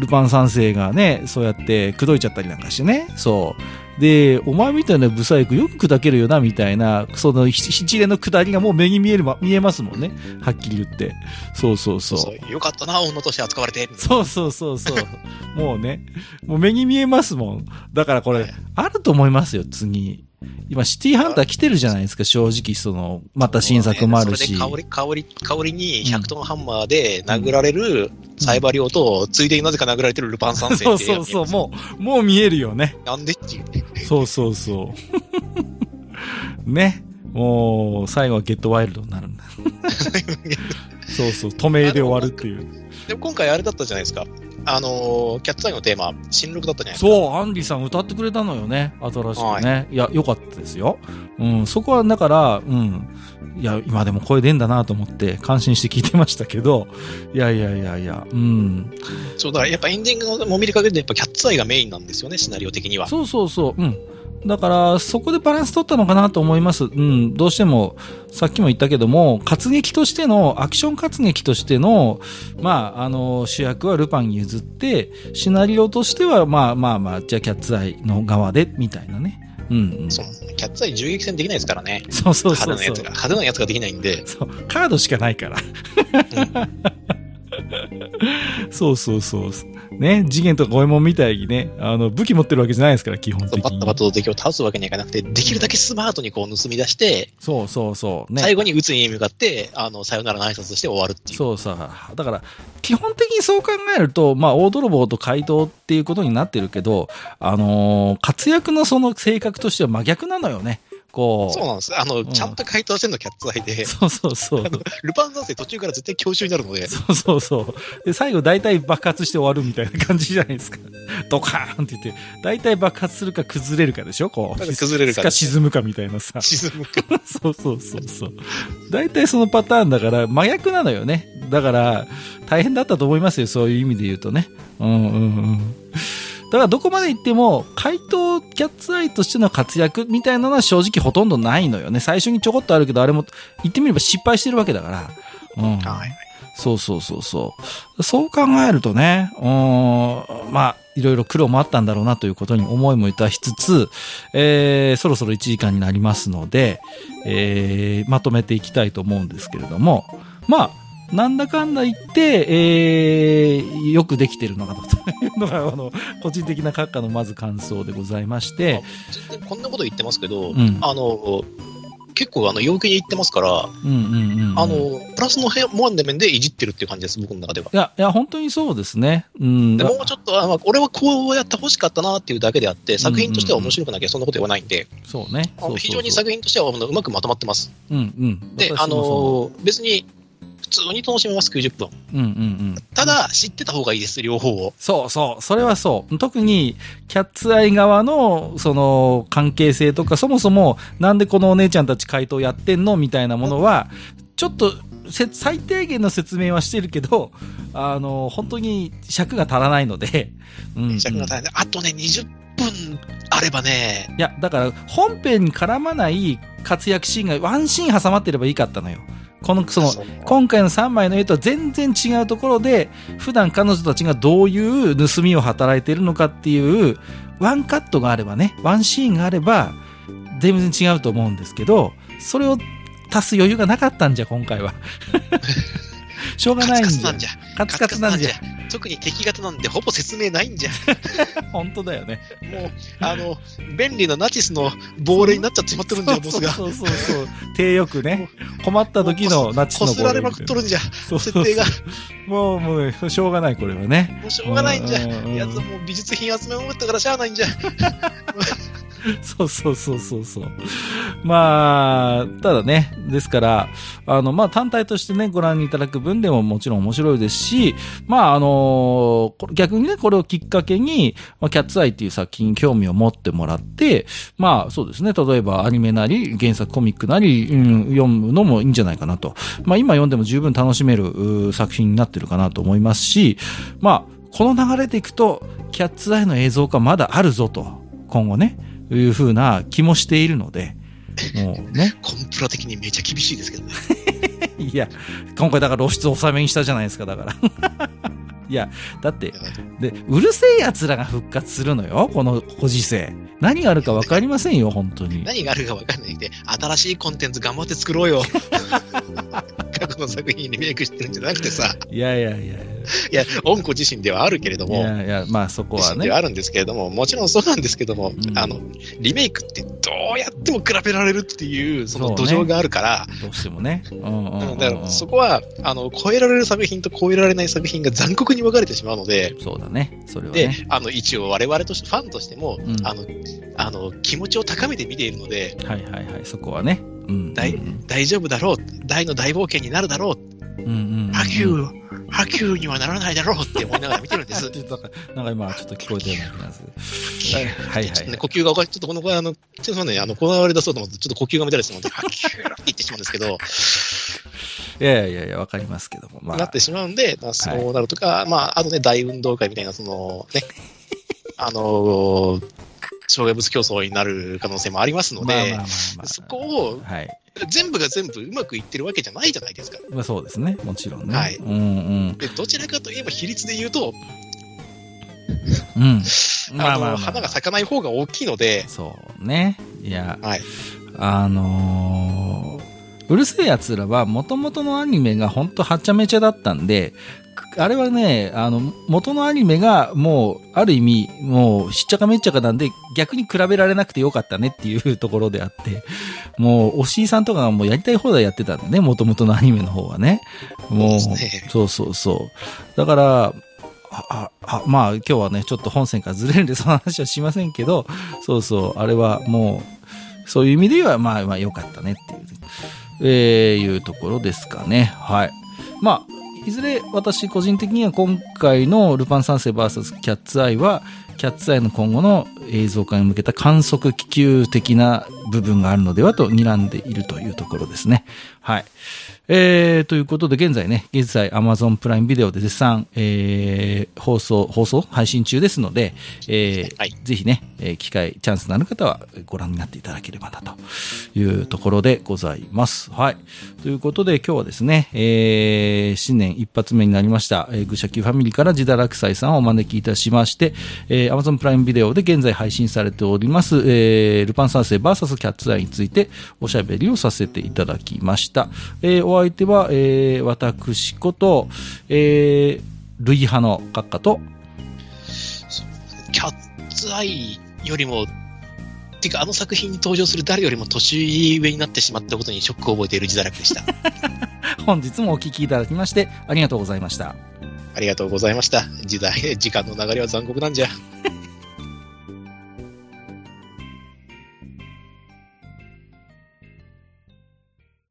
ルパン三世がね、そうやって口説いちゃったりなんかしてね。そう。で、お前みたいなブサイクよく砕けるよな、みたいな、その一一連の下りがもう目に見えるま、見えますもんね。はっきり言って。そうそうそう。そうよかったな、女として扱われて。そうそうそうそう。もうね、もう目に見えますもん。だからこれ、はいあると思いますよ、次。今、シティハンター来てるじゃないですか、正直、その、また新作もあるし。香り、香り、香りに100トンハンマーで殴られるサイバリオと、ついでになぜか殴られてるルパン三世そうそうそう、もう、もう見えるよね。なんでっていう。そうそうそう。ね。もう、最後はゲットワイルドになるんだ。そうそう、止めで終わるっていう。でも今回あれだったじゃないですか。あのーキャッツアイのテーマ、新録だったじゃないですか。そう、アンリさん歌ってくれたのよね。新しくね。い、や、良かったですよ。うん、そこはだから、うん。いや、今でも声出んだなと思って感心して聞いてましたけど、いやいやいやいや、うん。そう、だからやっぱエンディングのもみりかけでやっぱキャッツアイがメインなんですよね、シナリオ的には。そうそうそう、うん。だから、そこでバランス取ったのかなと思います。うん、どうしても、さっきも言ったけども、活劇としての、アクション活劇としての、まあ、あの、主役はルパンに譲って、シナリオとしては、まあまあまあ、じゃあキャッツアイの側で、みたいなね。うん、うん。そうなんですね。キャッツアイ銃撃戦できないですからね。そうそうそうそう派手なやつが、。派手なやつができないんで。そう、カードしかないから。そうそうそう。ね、次元とか五右衛門みたいにね、あの、武器持ってるわけじゃないですから、基本的にバッタバ。タと敵を倒すわけにはいかなくて、できるだけスマートにこう盗み出して、そうそうそう。ね。最後に撃つに向かって、あの、さよならの挨拶して終わるっていう。そうさ、だから、基本的にそう考えると、まあ、大泥棒と怪盗っていうことになってるけど、あのー活躍のその性格としては真逆なのよね。こう。そうなんです。あの、んちゃんと回答してるのキャッツアイで、そうそうそうあ。のルパン三世途中から絶対教習になるので、そうそうそう。で、最後大体爆発して終わるみたいな感じじゃないですか。ドカーンって言って、大体爆発するか崩れるかでしょ？こう。崩れるかか沈むかみたいなさ。沈むか。そうそうそうそう。大体そのパターンだから、真逆なのよね。だから、大変だったと思いますよ。そういう意味で言うとね。うんうんうん。だからどこまで行っても、怪盗キャッツアイとしての活躍みたいなのは正直ほとんどないのよね。最初にちょこっとあるけど、あれも言ってみれば失敗してるわけだから。うん。はい。そうそうそうそう。そう考えるとね、うん、まあ、いろいろ苦労もあったんだろうなということに思いもいたしつつ、えー、そろそろ1時間になりますので、えー、まとめていきたいと思うんですけれども、まあ、なんだかんだ言って、えー、よくできてるのかなというのが、あの、個人的な閣下のまず感想でございまして、全然こんなこと言ってますけど、うんあの、結構あの、陽気に言ってますから、うんうんうん、うん。あの、プラスのモンデ面でいじってるっていう感じです、僕の中では。いや、いや、本当にそうですね。うん。でもうちょっと、あまあ俺はこうやって欲しかったなっていうだけであって、作品としては面白くなきゃそんなこと言わないんで、そうね。非常に作品としてはうまくまとまってます。うんうん。で、あの、別に普通に楽しめます、90分。ううんうんうん。ただ、知ってた方がいいです、両方を。そうそう。それはそう。特に、キャッツアイ側の、その、関係性とか、そもそも、なんでこのお姉ちゃんたち回答やってんの？みたいなものは、ちょっと、せ最低限の説明はしてるけど、あの、本当に尺が足らないので、うん、うん。尺が大変であとね、20分あればね、いや、だから、本編に絡まない活躍シーンがワンシーン挟まってればいいかったのよ。この、その、今回の3枚の絵とは全然違うところで、普段彼女たちがどういう盗みを働いているのかっていう、ワンカットがあればね、ワンシーンがあれば、全然違うと思うんですけど、それを足す余裕がなかったんじゃ、今回は。しょうがないんじゃ。カツカツなんじゃ。特に敵型なんでほぼ説明ないんじゃ。本当だよね。もう、あの、便利なナチスの亡霊になっちゃってしまってるんじゃ、ボスが。そうそうそう。手よくね。困った時のナチスの亡霊。こすられまくっとるんじゃ。そう設定が。もう、もう、しょうがない、これはね。もうしょうがないんじゃ。やつはもう美術品集め思ったからしゃあないんじゃ。そうそうそうそうそう。まあ、ただね、ですから、あの、まあ単体としてね、ご覧いただく分でももちろん面白いですし、まああの逆にね、これをきっかけに、まあ、キャッツアイっていう作品に興味を持ってもらって、まあそうですね、例えばアニメなり、原作コミックなり、うん、読むのもいいんじゃないかなと。まあ今読んでも十分楽しめる作品になってるかなと思いますし、まあ、この流れでいくと、キャッツアイの映像化まだあるぞと、今後ね。いうふうな気もしているので、もうね。コンプラ的にめちゃ厳しいですけどね。いや、今回だから露出を収めにしたじゃないですか、だから。いや、だって、で、うるせえ奴らが復活するのよ、このご時世。何があるか分かりませんよ、本当に。何があるか分かんないで、新しいコンテンツ頑張って作ろうよ。過去の作品にメイクしてるんじゃなくてさ。いやいやいやいや。いや、恩子自身ではあるけれども。いやいや、まあそこはね。ではあるんですけれども、もちろんそうなんですけども、うん、あの、リメイクってどうやっても比べられるっていう、その土壌があるから。ね、どうしてもね。うんうんうん、だからそこは、あの、超えられる作品と超えられない作品が残酷に分かれてしまうので。そうだね。それは、ね、で、あの、一応我々として、ファンとしても、うん、あの、あの、気持ちを高めて見ているので。はいはいはい、そこはね。うん、大大丈夫だろう。大の大冒険になるだろう。波及、波及にはならないだろうって思いながら見てるんです。なんか今ちょっと聞こえてるような気が。はいはい、呼吸がおかしい。ちょっとこの声、あの、ちょっとね、あの、こだわり出そうと思って、ちょっと呼吸が乱れてしまうので、波及って言ってしまうんですけど。いやいやいや、わかりますけども。まあ。なってしまうんで、まあ、そうなるとか、はい、まあ、あとね、大運動会みたいな、その、ね、あのー、障害物競争になる可能性もありますので、そこを、はい、全部が全部うまくいってるわけじゃないじゃないですか。まあそうですね。もちろんね。はい。うんうん。で、どちらかといえば比率で言うと、うん。まあまあ、花が咲かない方が大きいので。そうね。いや、はい。あのー、うるせえ奴らは、もともとのアニメがほんとはちゃめちゃだったんで、あれはね、あの、元のアニメがもう、ある意味、もう、しっちゃかめっちゃかなんで、逆に比べられなくてよかったねっていうところであって、もう、おしいさんとかがもうやりたい放題やってたんでね、元々のアニメの方はね。もう、そうそうそう。だから、あ、あ、まあ、今日はね、ちょっと本線からずれるんで、その話はしませんけど、そうそう、あれはもう、そういう意味では、まあ、まあ、良かったねっていう、えー、いうところですかね。はい。まあ、いずれ私個人的には今回のルパン三世 VS キャッツアイは、キャッツアイの今後の映像化に向けた観測気球的な部分があるのではと睨んでいるというところですね。はい。えー、ということで、現在ね、現在 Amazon プライムビデオで絶賛、えー、放送、放送？配信中ですので、えー、はい、ぜひね、えー、機会、チャンスのある方はご覧になっていただければな、というところでございます。はい。ということで、今日はですね、えー、新年一発目になりました、えー、愚者級ファミリーから自堕落斎さんをお招きいたしまして、えー、Amazon プライムビデオで現在配信されております、えー、ルパン三世 VS キャッツアイについておしゃべりをさせていただきました。えー、お相手は、えー、私こと、えー、類派の閣下と、キャッツアイよりも、てかあの作品に登場する誰よりも年上になってしまったことにショックを覚えている自堕落でした。本日もお聞きいただきましてありがとうございました。ありがとうございました。時代、時間の流れは残酷なんじゃ。